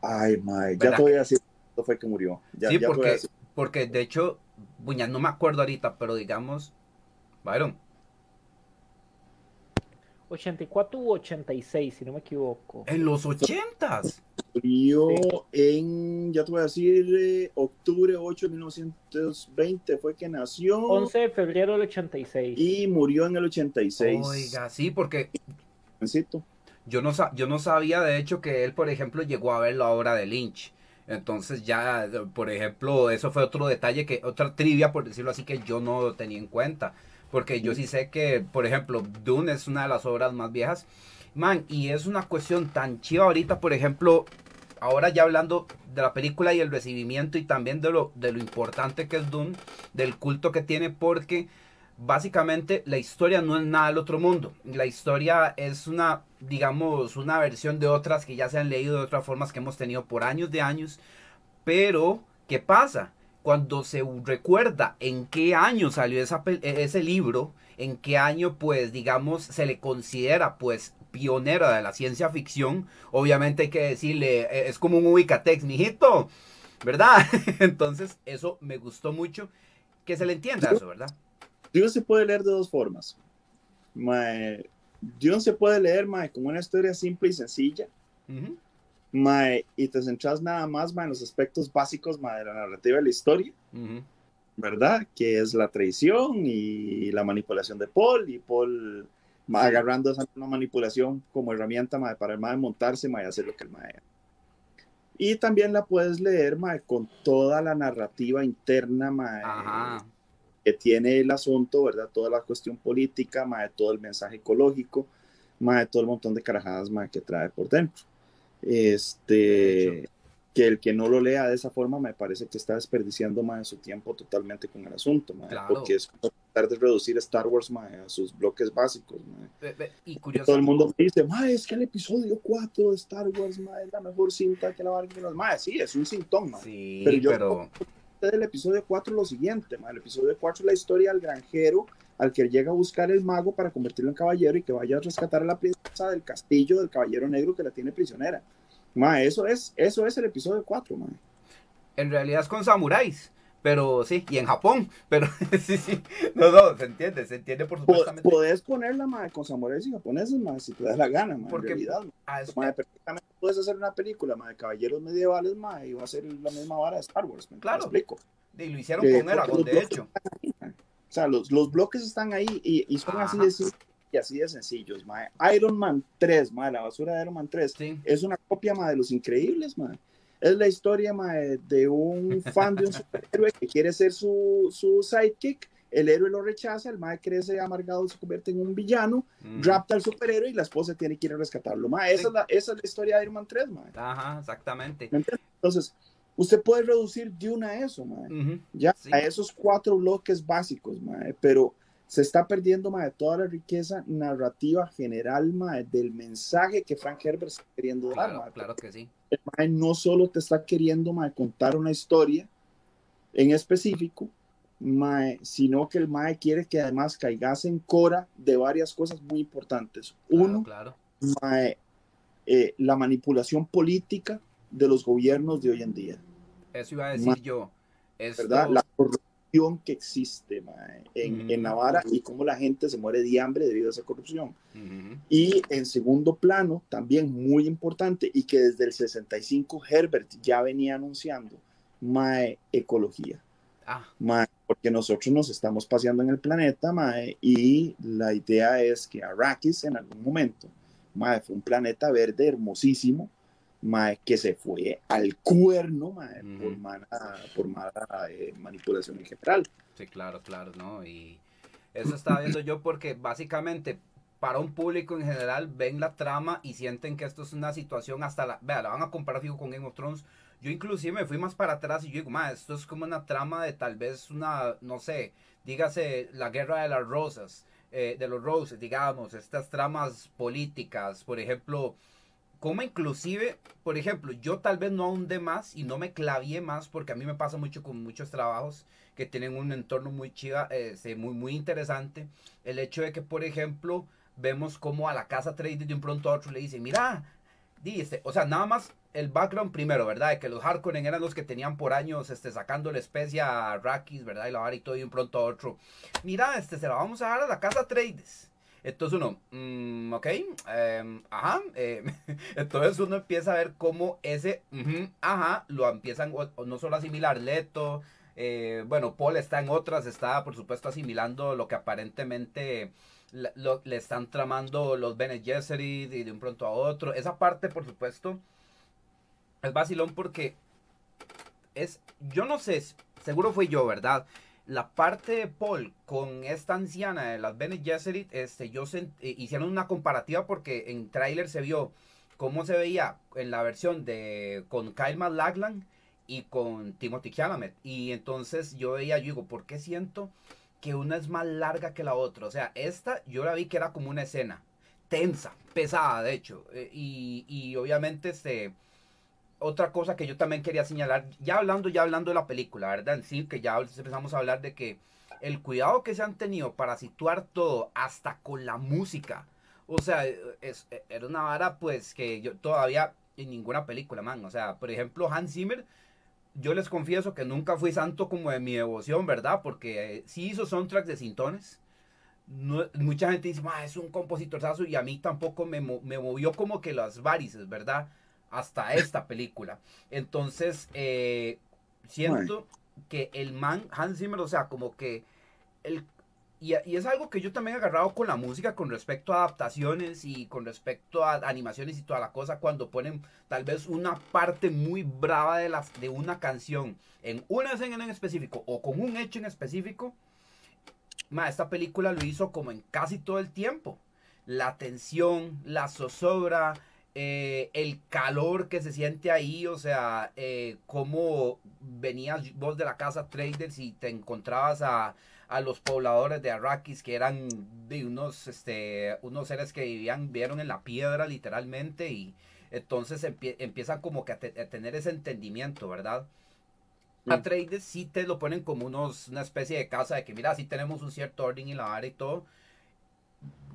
Ay, mae, ya te voy a decir fue que murió. sí, porque, porque de hecho, buña, no me acuerdo ahorita, pero digamos, Byron. 84 u 86, si no me equivoco. En los 80s. Murió en, ya te voy a decir, eh, octubre 8 de 1920 fue que nació. 11 de febrero del 86. Y murió en el 86. Oiga, sí, porque... Yo no, yo no sabía, de hecho, que él, por ejemplo, llegó a ver la obra de Lynch. Entonces ya, por ejemplo, eso fue otro detalle que, otra trivia, por decirlo así, que yo no tenía en cuenta. Porque yo sí sé que, por ejemplo, Dune es una de las obras más viejas. Man, y es una cuestión tan chiva ahorita, por ejemplo, ahora ya hablando de la película y el recibimiento y también de lo, de lo importante que es Dune, del culto que tiene, porque básicamente la historia no es nada del otro mundo. La historia es una, digamos, una versión de otras que ya se han leído de otras formas que hemos tenido por años de años. Pero, ¿qué pasa? cuando se recuerda en qué año salió e, ese libro, en qué año, pues, digamos, se le considera, pues, pionera de la ciencia ficción, obviamente hay que decirle, e, es como un ubicatex, mijito, ¿verdad? Entonces, eso me gustó mucho, que se le entienda eso, ¿verdad? Dios se puede leer de dos formas. Dios se puede leer mae, como una historia simple y sencilla. y te centras nada más en los aspectos básicos de la narrativa de la historia. ¿Verdad? Que es la traición y la manipulación de Paul y Paul agarrando esa manipulación como herramienta para el mae montarse y hacer lo que el mae y también la puedes leer mae, con toda la narrativa interna mae, que tiene el asunto, ¿verdad? Toda la cuestión política, mae, todo el mensaje ecológico, mae, todo el montón de carajadas mae, que trae por dentro. Este, que el que no lo lea de esa forma me parece que está desperdiciando más su tiempo totalmente con el asunto, porque es tratar de reducir Star Wars a sus bloques básicos. Y Todo el mundo dice, es que el episodio 4 de Star Wars es la mejor cinta que la va a los Sí, es un sintón, sí, pero yo pero... del episodio 4 lo siguiente, el episodio 4 es la historia del granjero al que llega a buscar el mago para convertirlo en caballero y que vaya a rescatar a la princesa del castillo del caballero negro que la tiene prisionera. Ma, eso es, eso es el episodio 4, ma. En realidad es con samuráis. Pero sí, y en Japón, pero sí, sí, no, no, se entiende, se entiende por supuesto. Puedes ponerla, ma, con samuráis y japoneses, ma, si te da la gana, ma, Porque, en realidad, ma. perfectamente puedes hacer una película, ma, de caballeros medievales, ma, y va a ser la misma vara de Star Wars, claro. explico. Y lo hicieron con Eragon, de hecho. o sea, los, los, bloques están ahí y, y son así de y así de sencillos, mae. Iron Man 3, mae, la basura de Iron Man 3, es una copia, mae, de Los Increíbles, mae. Es la historia, mae, de un fan de un superhéroe que quiere ser su, su sidekick, el héroe lo rechaza, el mae crece amargado, se convierte en un villano, rapta al superhéroe y la esposa tiene que ir a rescatarlo, mae. Esa, es la, esa es la historia de Iron Man 3, mae. Ajá, exactamente. Entonces, usted puede reducir de una a eso, mae. Ya, a esos cuatro bloques básicos, mae, pero se está perdiendo de toda la riqueza narrativa general del mensaje que Frank Herbert está queriendo dar. Claro, que sí. El no solo te está queriendo contar una historia en específico, sino que el mae quiere que además caigas en cora de varias cosas muy importantes. Uno, eh, la manipulación política de los gobiernos de hoy en día. Eso iba a decir yo. ¿verdad? La que existe en, en, Navarra y cómo la gente se muere de hambre debido a esa corrupción. Y en segundo plano, también muy importante, y que desde el 65 Herbert ya venía anunciando, mae, ecología. Ah. Porque nosotros nos estamos paseando en el planeta, mae, y la idea es que Arrakis en algún momento, mae, fue un planeta verde hermosísimo, que se fue al cuerno por mala, por eh, manipulación en general. Sí, claro, claro, ¿no? Y eso estaba viendo yo porque básicamente para un público en general ven la trama y sienten que esto es una situación hasta la... Vea, la van a comparar fijo, con Game of Thrones. Yo inclusive me fui más para atrás y yo digo, ma, esto es como una trama de tal vez una, no sé, dígase la guerra de las rosas, eh, de los roses, digamos, estas tramas políticas, por ejemplo, como inclusive, por ejemplo, yo tal vez no ahondé más y no me clavié más porque a mí me pasa mucho con muchos trabajos que tienen un entorno muy chiva, este, muy, muy interesante. El hecho de que, por ejemplo, vemos como a la casa trader de un pronto a otro le dicen, mira, dice, o sea, nada más el background primero, ¿verdad? De que los Harkonnen eran los que tenían por años este, sacando la especie a Rakis, ¿verdad? Y la vara y todo y un pronto otro. Mira, este, se la vamos a dar a la casa Trades. Entonces uno, mm, ok, em, ajá. Eh, entonces uno empieza a ver cómo ese, ajá, lo empiezan no solo a asimilar Leto, eh, bueno, Paul está en otras, está por supuesto asimilando lo que aparentemente le están tramando los Bene Gesserit y de un pronto a otro. Esa parte, por supuesto, es vacilón porque es, yo no sé, seguro fui yo, ¿verdad? la parte de Paul con esta anciana de las Bene Gesserit, este, yo eh, hicieron una comparativa porque en tráiler se vio cómo se veía en la versión de con Kyle MacLachlan y con Timothy Chalamet. Y entonces yo veía, yo digo, ¿por qué siento que una es más larga que la otra? O sea, esta yo la vi que era como una escena tensa, pesada, de hecho. Eh, y, y obviamente, este otra cosa que yo también quería señalar, ya hablando, ya hablando de la película, ¿verdad? En sí, que ya empezamos a hablar de que el cuidado que se han tenido para situar todo, hasta con la música. O sea, es, era una vara, pues, que yo todavía en ninguna película, man. O sea, por ejemplo, Hans Zimmer, yo les confieso que nunca fui santo como de mi devoción, ¿verdad? Porque eh, sí hizo soundtracks de cintones. mucha gente dice, es un compositorzazo y a mí tampoco me, me movió como que las varices, ¿verdad? Hasta esta película. Entonces, eh, siento que el man, Hans Zimmer, o sea, como que el, y, es algo que yo también he agarrado con la música con respecto a adaptaciones y con respecto a animaciones y toda la cosa cuando ponen tal vez una parte muy brava de, las, de una canción en una escena en específico o con un hecho en específico. esta película lo hizo como en casi todo el tiempo. La tensión, la zozobra, eh, el calor que se siente ahí, o sea, eh, cómo venías vos de la casa Traders y te encontrabas a, los pobladores de Arrakis que eran de unos, este, unos seres que vivían, vieron en la piedra literalmente y entonces empiezan como que a, tener ese entendimiento, ¿verdad? A Traders sí te lo ponen como unos, una especie de casa de que mira, sí tenemos un cierto orden y la área y todo,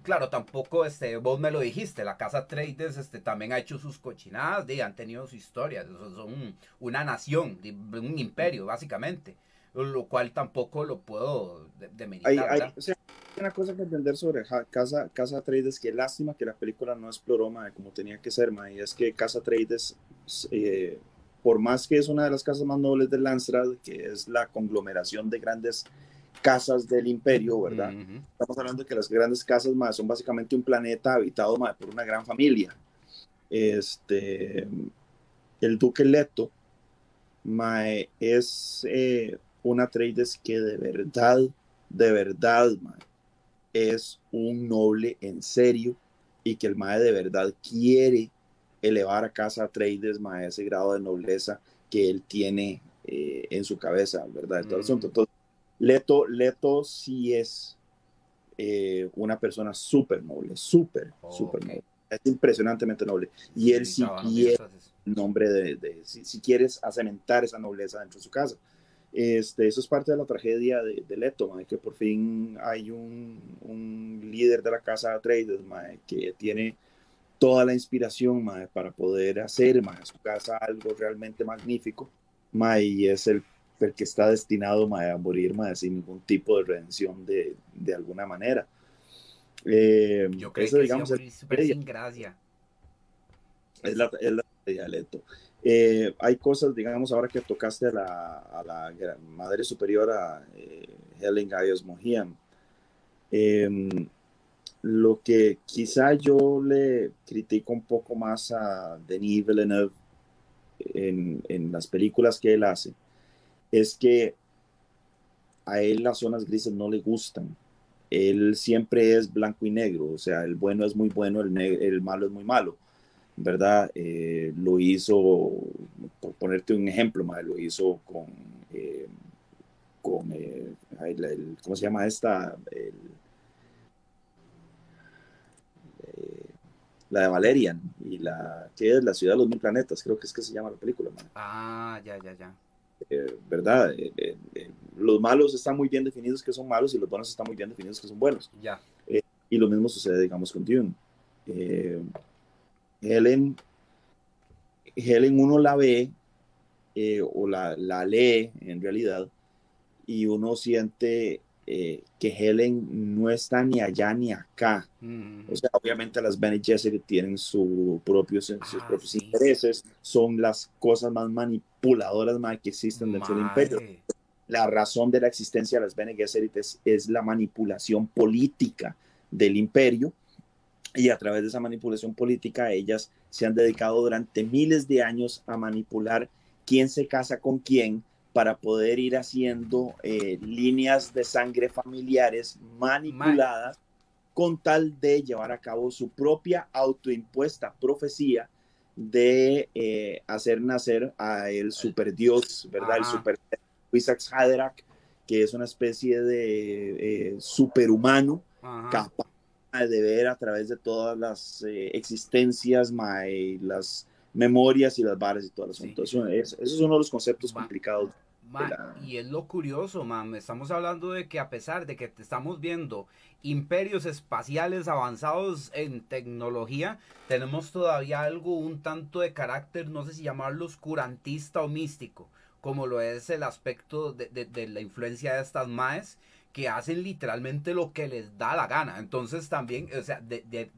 claro, tampoco, este, vos me lo dijiste, la casa Traders este, también ha hecho sus cochinadas, de, han tenido su historia, son una nación, un imperio, básicamente, lo cual tampoco lo puedo demeritar. Hay, hay, hay, una cosa que entender sobre Casa, casa Traders, que lástima que la película no exploró, de como tenía que ser, ma, y es que Casa Traders, eh, por más que es una de las casas más nobles de Landstrad, que es la conglomeración de grandes casas del imperio, ¿verdad? Estamos hablando de que las grandes casas más son básicamente un planeta habitado más por una gran familia. Este, el duque Leto mae, es eh, una Atreides que de verdad, de verdad, mae, es un noble en serio y que el mae de verdad quiere elevar a casa Atreides mae, ese grado de nobleza que él tiene eh, en su cabeza, ¿verdad? Entonces, entonces Leto, Leto sí es eh, una persona súper noble, súper, súper noble. Es impresionantemente noble. Y él sí, quiere nombre de, si, quieres acementar esa nobleza dentro de su casa. Este, eso es parte de la tragedia de, Leto, que por fin hay un, líder de la casa Atreides que tiene toda la inspiración para poder hacer su casa algo realmente magnífico. y es el el que está destinado a morir sin ningún tipo de redención de, de alguna manera. Eh, Yo creo que digamos, es sin gracia. Es la, es la eh, hay cosas, digamos, ahora que tocaste a la, Madre Superiora eh, Helen Gaius Mohiam, em, lo que quizá yo le critico un poco más a Denis Villeneuve en, las películas que él hace, es que a él las zonas grises no le gustan. Él siempre es blanco y negro, o sea, el bueno es muy bueno, el malo es muy malo, ¿verdad? Eh, lo hizo, por ponerte un ejemplo, lo hizo con, eh, con eh, ¿cómo se llama esta? la de Valerian y la que es la ciudad de los mil planetas, creo que es que se llama la película. Ah, ya, ya, ya. Eh, ¿verdad? Eh, eh, los malos están muy bien definidos que son malos y los buenos están muy bien definidos que son buenos. Ya. y lo mismo sucede, digamos, con Dune. Helen, Helen uno la ve o la, la, lee en realidad y uno siente que Helen no está ni allá ni acá. Mm. O sea, obviamente las Bene Gesserit tienen su propios, sus ah, propios intereses, son las cosas más manipuladoras más que existen dentro del imperio. La razón de la existencia de las Bene Gesserit es, la manipulación política del imperio y a través de esa manipulación política ellas se han dedicado durante miles de años a manipular quién se casa con quién para poder ir haciendo eh, líneas de sangre familiares manipuladas con tal de llevar a cabo su propia autoimpuesta profecía de eh, hacer nacer a el super dios, ¿verdad? El super Isaac Haderach, que es una especie de eh, superhumano capaz de ver a través de todas las eh, existencias, las memorias y las varas y todo el asunto. Eso, es, eso es uno de los conceptos complicados y es lo curioso, mam. Estamos hablando de que a pesar de que estamos viendo imperios espaciales avanzados en tecnología, tenemos todavía algo un tanto de carácter, no sé si llamarlo oscurantista o místico, como lo es el aspecto de, la influencia de estas maes que hacen literalmente lo que les da la gana. Entonces también, o sea,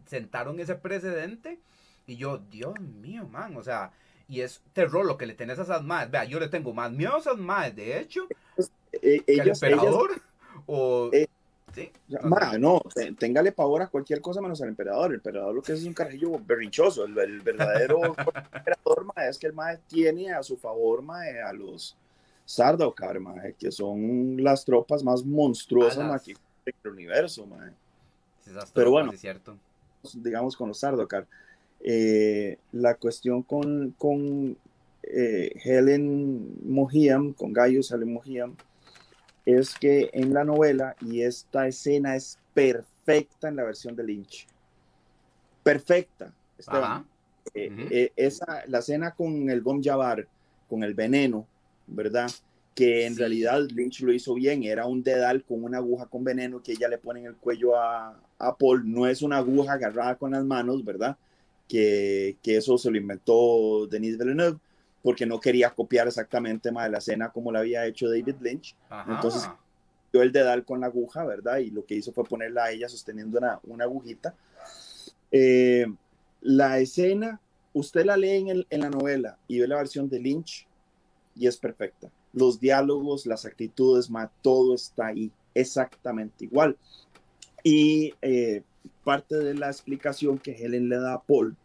sentaron ese precedente y yo, Dios mío, man, o sea, y es terror lo que le tenés a esas madres. Vea, yo le tengo más miedo a esas madres, de hecho, eh, que ellos, emperador. o, eh, ¿sí? no, téngale pavor a cualquier cosa menos al emperador. El emperador lo que es, es un carajillo berrinchoso. El, el verdadero emperador es que el madre tiene a su favor madre, a los Sardaukar, que son las tropas más monstruosas del universo. Pero bueno, es cierto. digamos con los Sardaukar. Eh, la cuestión con, con eh, Helen Mohiam, con Gaius Helen Mohiam, es que en la novela, y esta escena es perfecta en la versión de Lynch, perfecta, eh, esa, la escena con el Gom Jabbar, con el veneno, ¿verdad? Que en realidad Lynch lo hizo bien, era un dedal con una aguja con veneno que ella le pone en el cuello a, a Paul, no es una aguja agarrada con las manos, ¿verdad? que, eso se lo inventó Denis Villeneuve porque no quería copiar exactamente más de la escena como la había hecho David Lynch. Entonces, dio el dedal con la aguja, ¿verdad? Y lo que hizo fue ponerla a ella sosteniendo una, una agujita. Eh, la escena, usted la lee en, en, la novela y ve la versión de Lynch y es perfecta. Los diálogos, las actitudes, más todo está ahí exactamente igual. Y eh, parte de la explicación que Helen le da a Paul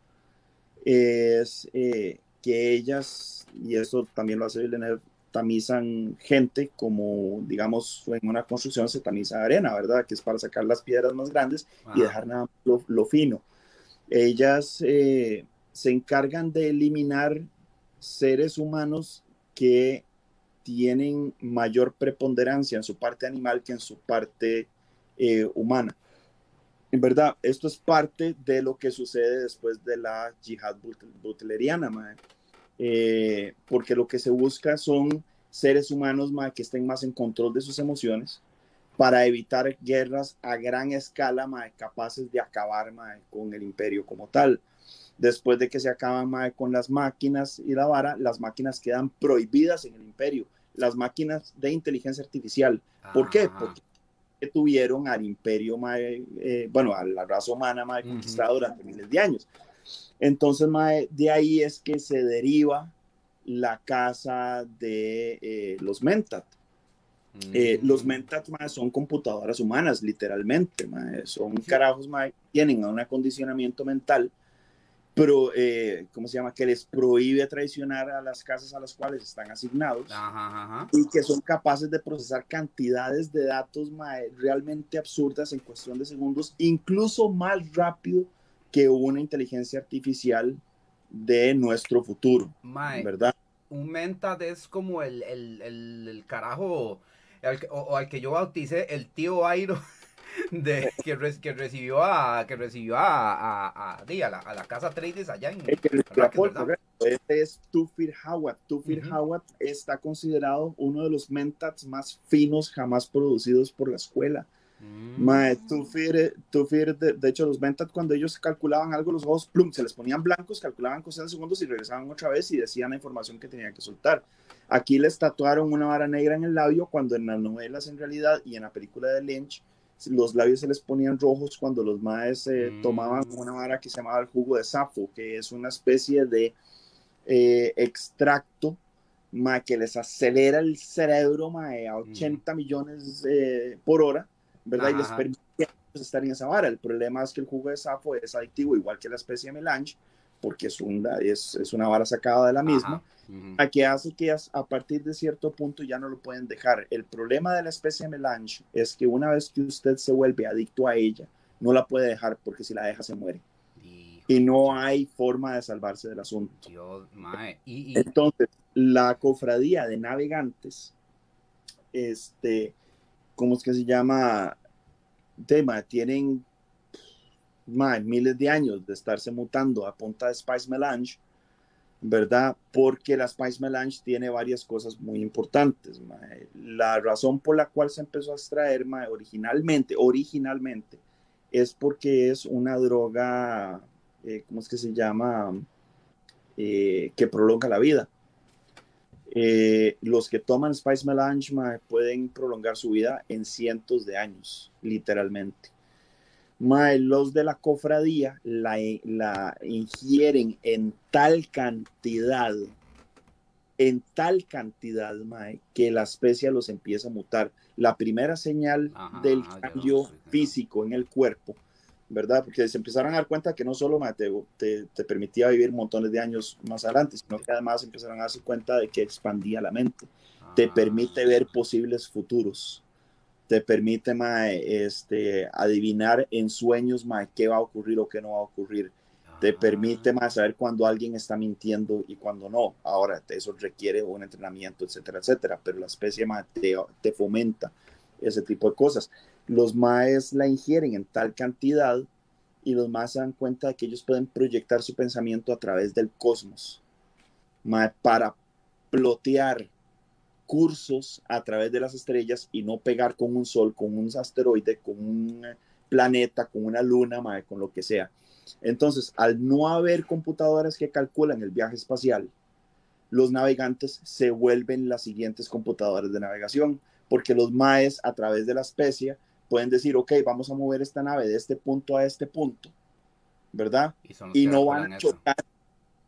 es eh, que ellas, y eso también lo hace Villeneuve, tamizan gente como, digamos, en una construcción se tamiza arena, ¿verdad? Que es para sacar las piedras más grandes y dejar nada lo, lo fino. Ellas eh, se encargan de eliminar seres humanos que tienen mayor preponderancia en su parte animal que en su parte eh, humana. En verdad, esto es parte de lo que sucede después de la yihad butleriana, eh, porque lo que se busca son seres humanos que estén más en control de sus emociones para evitar guerras a gran escala capaces de acabar con el imperio como tal. Después de que se acaban con las máquinas y la vara, las máquinas quedan prohibidas en el imperio. Las máquinas de inteligencia artificial. ¿Por qué? Porque que tuvieron al imperio, eh, bueno, a la raza humana más conquistada durante miles de años. Entonces, de ahí es que se deriva la casa de eh, los Mentat. Eh, los mm. Mentat son computadoras humanas, literalmente. son carajos que tienen un acondicionamiento mental pero, eh, ¿cómo se llama? Que les prohíbe traicionar a las casas a las cuales están asignados y que son capaces de procesar cantidades de datos realmente absurdas en cuestión de segundos, incluso más rápido que una inteligencia artificial de nuestro futuro, ¿verdad? Un Mentad es como el, el, el, carajo, o, al que yo bauticé el tío Airo de, que, que recibió a que recibió a, a, a, la, a la casa Trades allá en este es Tufir Hawat. Tufir Hawat está considerado uno de los mentats más finos jamás producidos por la escuela. Mm. Tufir, Tufir de, hecho, los mentats cuando ellos calculaban algo, los ojos plum, se les ponían blancos, calculaban cosas de segundos y regresaban otra vez y decían la información que tenían que soltar. Aquí les tatuaron una vara negra en el labio, cuando en las novelas en realidad y en la película de Lynch los labios se les ponían rojos cuando los maes eh, mm. tomaban una vara que se llamaba el jugo de safo, que es una especie de eh, extracto que les acelera el cerebro a 80 mm. millones eh, por hora, ¿verdad? Y les permite estar en esa vara. El problema es que el jugo de safo es adictivo, igual que la especie melange, porque es una, es, es una vara sacada de la misma, a que hace que a partir de cierto punto ya no lo pueden dejar. El problema de la especie melange es que una vez que usted se vuelve adicto a ella, no la puede dejar porque si la deja se muere. Y no hay forma de salvarse del asunto. Entonces, la cofradía de navegantes, este, ¿cómo es que se llama? Tema, tienen miles de años de estarse mutando a punta de Spice Melange, ¿verdad? Porque la Spice Melange tiene varias cosas muy importantes. La razón por la cual se empezó a extraer originalmente, originalmente, es porque es una droga, eh, ¿cómo es que se llama? Eh, que prolonga la vida. Eh, los que toman Spice Melange pueden prolongar su vida en cientos de años, literalmente. Los de la cofradía la, la ingieren en tal cantidad, en tal cantidad, que la especie los empieza a mutar. La primera señal del cambio físico en el cuerpo ¿verdad? Porque se empezaron a dar cuenta que no solo te, te, permitía vivir montones de años más adelante, sino que además empezaron a darse cuenta de que expandía la mente, te ah. permite ver posibles futuros, te permite este, adivinar en sueños qué va a ocurrir o qué no va a ocurrir, te ah. permite más saber cuando alguien está mintiendo y cuando no. Ahora, eso requiere un entrenamiento, etcétera, etcétera, pero la especie te, te fomenta ese tipo de cosas los maes la ingieren en tal cantidad y los maes se dan cuenta de que ellos pueden proyectar su pensamiento a través del cosmos para plotear cursos a través de las estrellas y no pegar con un sol, con un asteroide, con un planeta, con una luna, con lo que sea. Entonces, al no haber computadoras que calculan el viaje espacial, los navegantes se vuelven las siguientes computadoras de navegación, porque los maes a través de la especie pueden decir, ok, vamos a mover esta nave de este punto a este punto, ¿verdad? Y, no van a chocar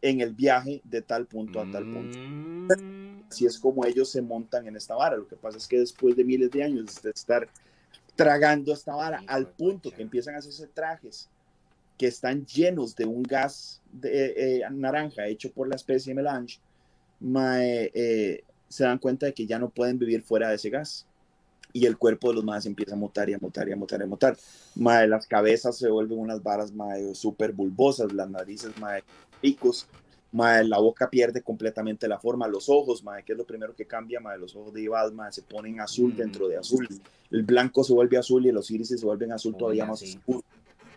en el viaje de tal punto a tal punto. Mm. Así es como ellos se montan en esta vara. Lo que pasa es que después de miles de años de estar tragando esta vara al punto que empiezan a hacerse trajes que están llenos de un gas de, eh, naranja hecho por la especie melange, eh, se dan cuenta de que ya no pueden vivir fuera de ese gas y el cuerpo de los más empieza a mutar y a mutar y a mutar y a mutar. Mae, las cabezas se vuelven unas varas súper bulbosas, las narices mae, picos, mae, la boca pierde completamente la forma, los ojos, mae, que es lo primero que cambia, mae, los ojos de Ibad, mae, se ponen azul mm. dentro de azul, el blanco se vuelve azul y los iris se vuelven azul todavía más oscuro.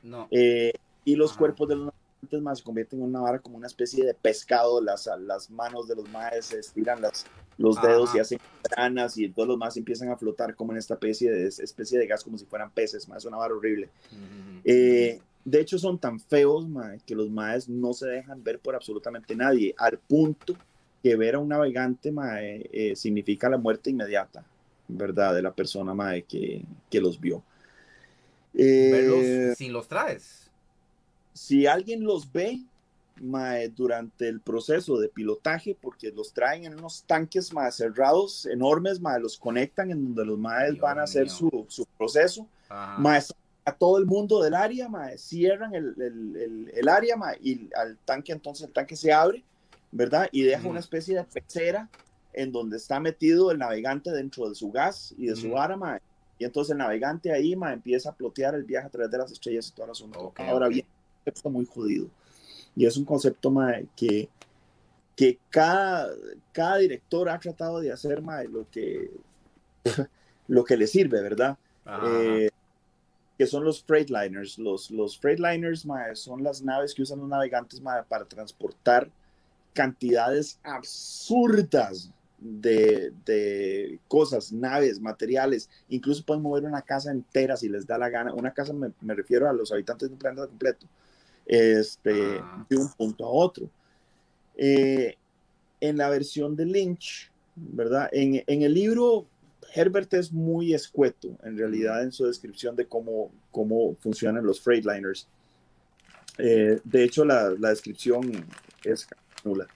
No. Eh, y los cuerpos de los más se convierten en una vara como una especie de pescado, las, las manos de los maes se estiran las, los dedos y hacen granas y todos los más empiezan a flotar como en esta especie de, especie de gas como si fueran peces, más es una vara horrible. Eh, de hecho son tan feos que los maes no se dejan ver por absolutamente nadie, al punto que ver a un navegante eh, significa la muerte inmediata, ¿verdad? De la persona mae, que, que los vio. Eh, si los traes si alguien los ve durante el proceso de pilotaje, porque los traen en unos tanques más cerrados, enormes, los conectan en donde los maes van a hacer su, proceso, a todo el mundo del área, cierran el, área y al tanque, entonces el tanque se abre, ¿verdad? Y deja una especie de pecera en donde está metido el navegante dentro de su gas y de su vara, y entonces el navegante ahí empieza a plotear el viaje a través de las estrellas y todo el asunto. Ahora bien, concepto muy jodido. Y es un concepto que, que cada, cada director ha tratado de hacer lo, que, lo que le sirve, ¿verdad? Eh, que son los freightliners. Los, los freightliners son las naves que usan los navegantes para transportar cantidades absurdas de, de, cosas, naves, materiales, incluso pueden mover una casa entera si les da la gana. Una casa me, me refiero a los habitantes de un planeta completo este, ah. de un punto a otro. Eh, en la versión de Lynch, ¿verdad? En, en, el libro, Herbert es muy escueto, en realidad, en su descripción de cómo, cómo funcionan los Freightliners. Eh, de hecho, la, la, descripción es nula.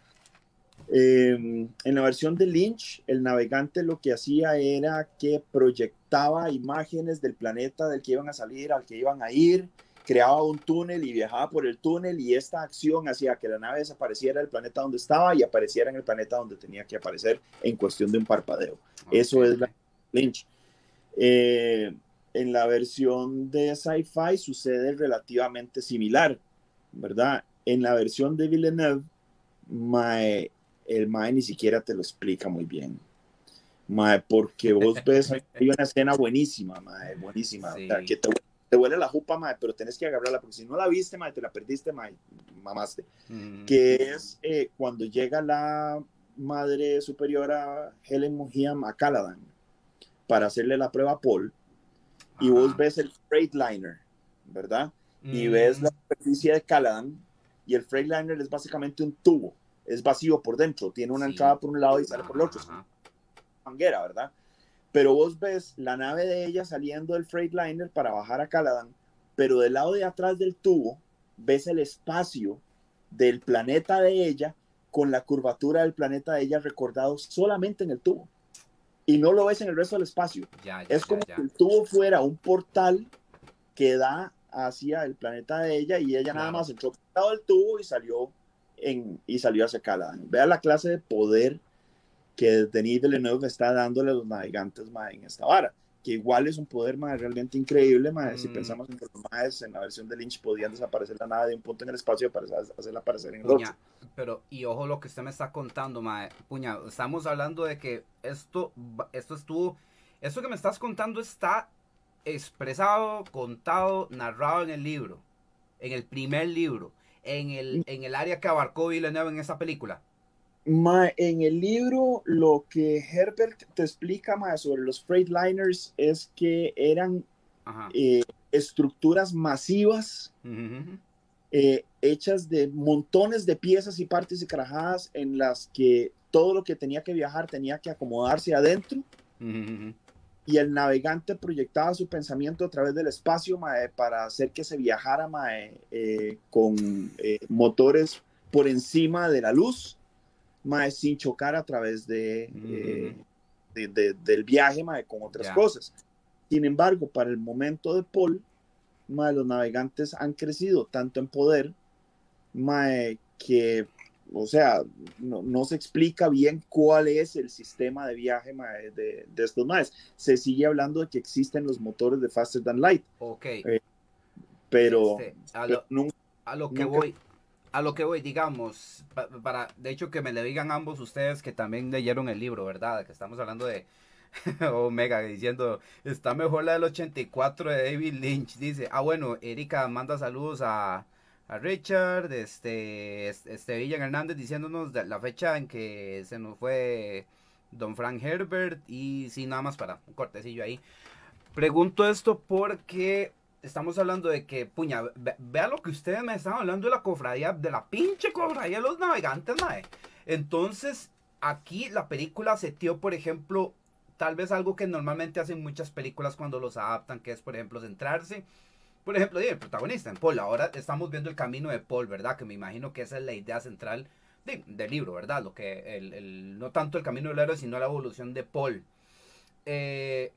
Em, en la versión de Lynch, el navegante lo que hacía era que proyectaba imágenes del planeta del que iban a salir, al que iban a ir, creaba un túnel y viajaba por el túnel y esta acción hacía que la nave desapareciera del planeta donde estaba y apareciera en el planeta donde tenía que aparecer en cuestión de un parpadeo. Eso es la Lynch. Eh, en la versión de sci-fi sucede relativamente similar, ¿verdad? En la versión de Villeneuve, el Mae ni siquiera te lo explica muy bien. Mae, porque vos ves, hay una escena buenísima, mae, buenísima, que te te huele la jupa, mae, pero tenés que agarrarla, porque si no la viste, mae, te la perdiste, mae, mamaste. Que es eh, cuando llega la madre superiora Helen Mohiam a Caladan para hacerle la prueba a Paul, y vos ves el Freightliner, ¿verdad? Y ves la superficie de Caladan, y el Freightliner es básicamente un tubo, es vacío por dentro, tiene una entrada por un lado y sale por el otro, manguera, ¿verdad? Pero vos ves la nave de ella saliendo del Freightliner para bajar a Caladan, pero del lado de atrás del tubo ves el espacio del planeta de ella con la curvatura del planeta de ella recordado solamente en el tubo. Y no lo ves en el resto del espacio. es como si el tubo fuera un portal que da hacia el planeta de ella y ella nada más entró por el lado del tubo y salió, en, y salió hacia Caladan. Vea la clase de poder que Denis Villeneuve está dándole a los navegantes en esta vara, que igual es un poder realmente increíble. Si mm. pensamos en que los en la versión de Lynch podían desaparecer la nave de un punto en el espacio para hacerla aparecer en el otro. Pero, y ojo lo que usted me está contando, mae. Puña, estamos hablando de que esto, esto estuvo, esto que me estás contando está expresado, contado, narrado en el libro, en el primer libro, en el, mm. en el área que abarcó Villeneuve en esa película en el libro, lo que Herbert te explica más sobre los Freightliners es que eran eh, estructuras masivas eh, hechas de montones de piezas y partes y carajadas en las que todo lo que tenía que viajar tenía que acomodarse adentro. Y el navegante proyectaba su pensamiento a través del espacio para hacer que se viajara eh, con motores por encima de la luz mae, sin chocar a través de, eh, del viaje mae, con otras cosas. Sin embargo, para el momento de Paul, mae, los navegantes han crecido tanto en poder mae, que, o sea, no, no, se explica bien cuál es el sistema de viaje mae, de, de, estos maes. Se sigue hablando de que existen los motores de Faster Than Light. Ok. Eh, pero, este, a, lo, a lo que voy a lo que voy, digamos, para, de hecho que me le digan ambos ustedes que también leyeron el libro, ¿verdad? Que estamos hablando de Omega diciendo, está mejor la del 84 de David Lynch. Dice, ah, bueno, Erika manda saludos a, a Richard, este, este Villan Hernández diciéndonos de la fecha en que se nos fue Don Frank Herbert y sí, nada más para un cortecillo ahí. Pregunto esto porque estamos hablando de que, puña, vea lo que ustedes me están hablando de la cofradía, de la pinche cofradía de los navegantes, mae. Entonces, aquí la película se tío, por ejemplo, tal vez algo que normalmente hacen muchas películas cuando los adaptan, que es, por ejemplo, centrarse. Por ejemplo, el protagonista en Paul. Ahora estamos viendo el camino de Paul, ¿verdad? Que me imagino que esa es la idea central del libro, ¿verdad? Lo que el, no tanto el camino del héroe, sino la evolución de Paul. Eh,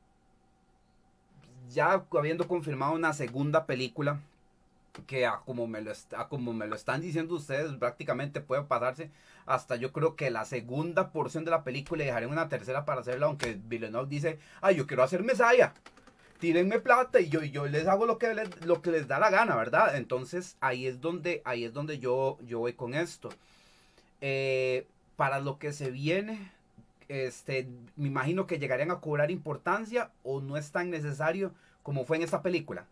ya habiendo confirmado una segunda película, que como me lo, como me lo están diciendo ustedes, prácticamente puede pasarse hasta yo creo que la segunda porción de la película y dejaré una tercera para hacerla, aunque Villeneuve dice, ay, yo quiero hacer Mesaya, tírenme plata y yo, yo les hago lo que les, lo que les da la gana, ¿verdad? Entonces ahí es donde, ahí es donde yo, yo voy con esto. Eh, para lo que se viene, este, me imagino que llegarían a cobrar importancia o no es tan necesario como fue en esta película.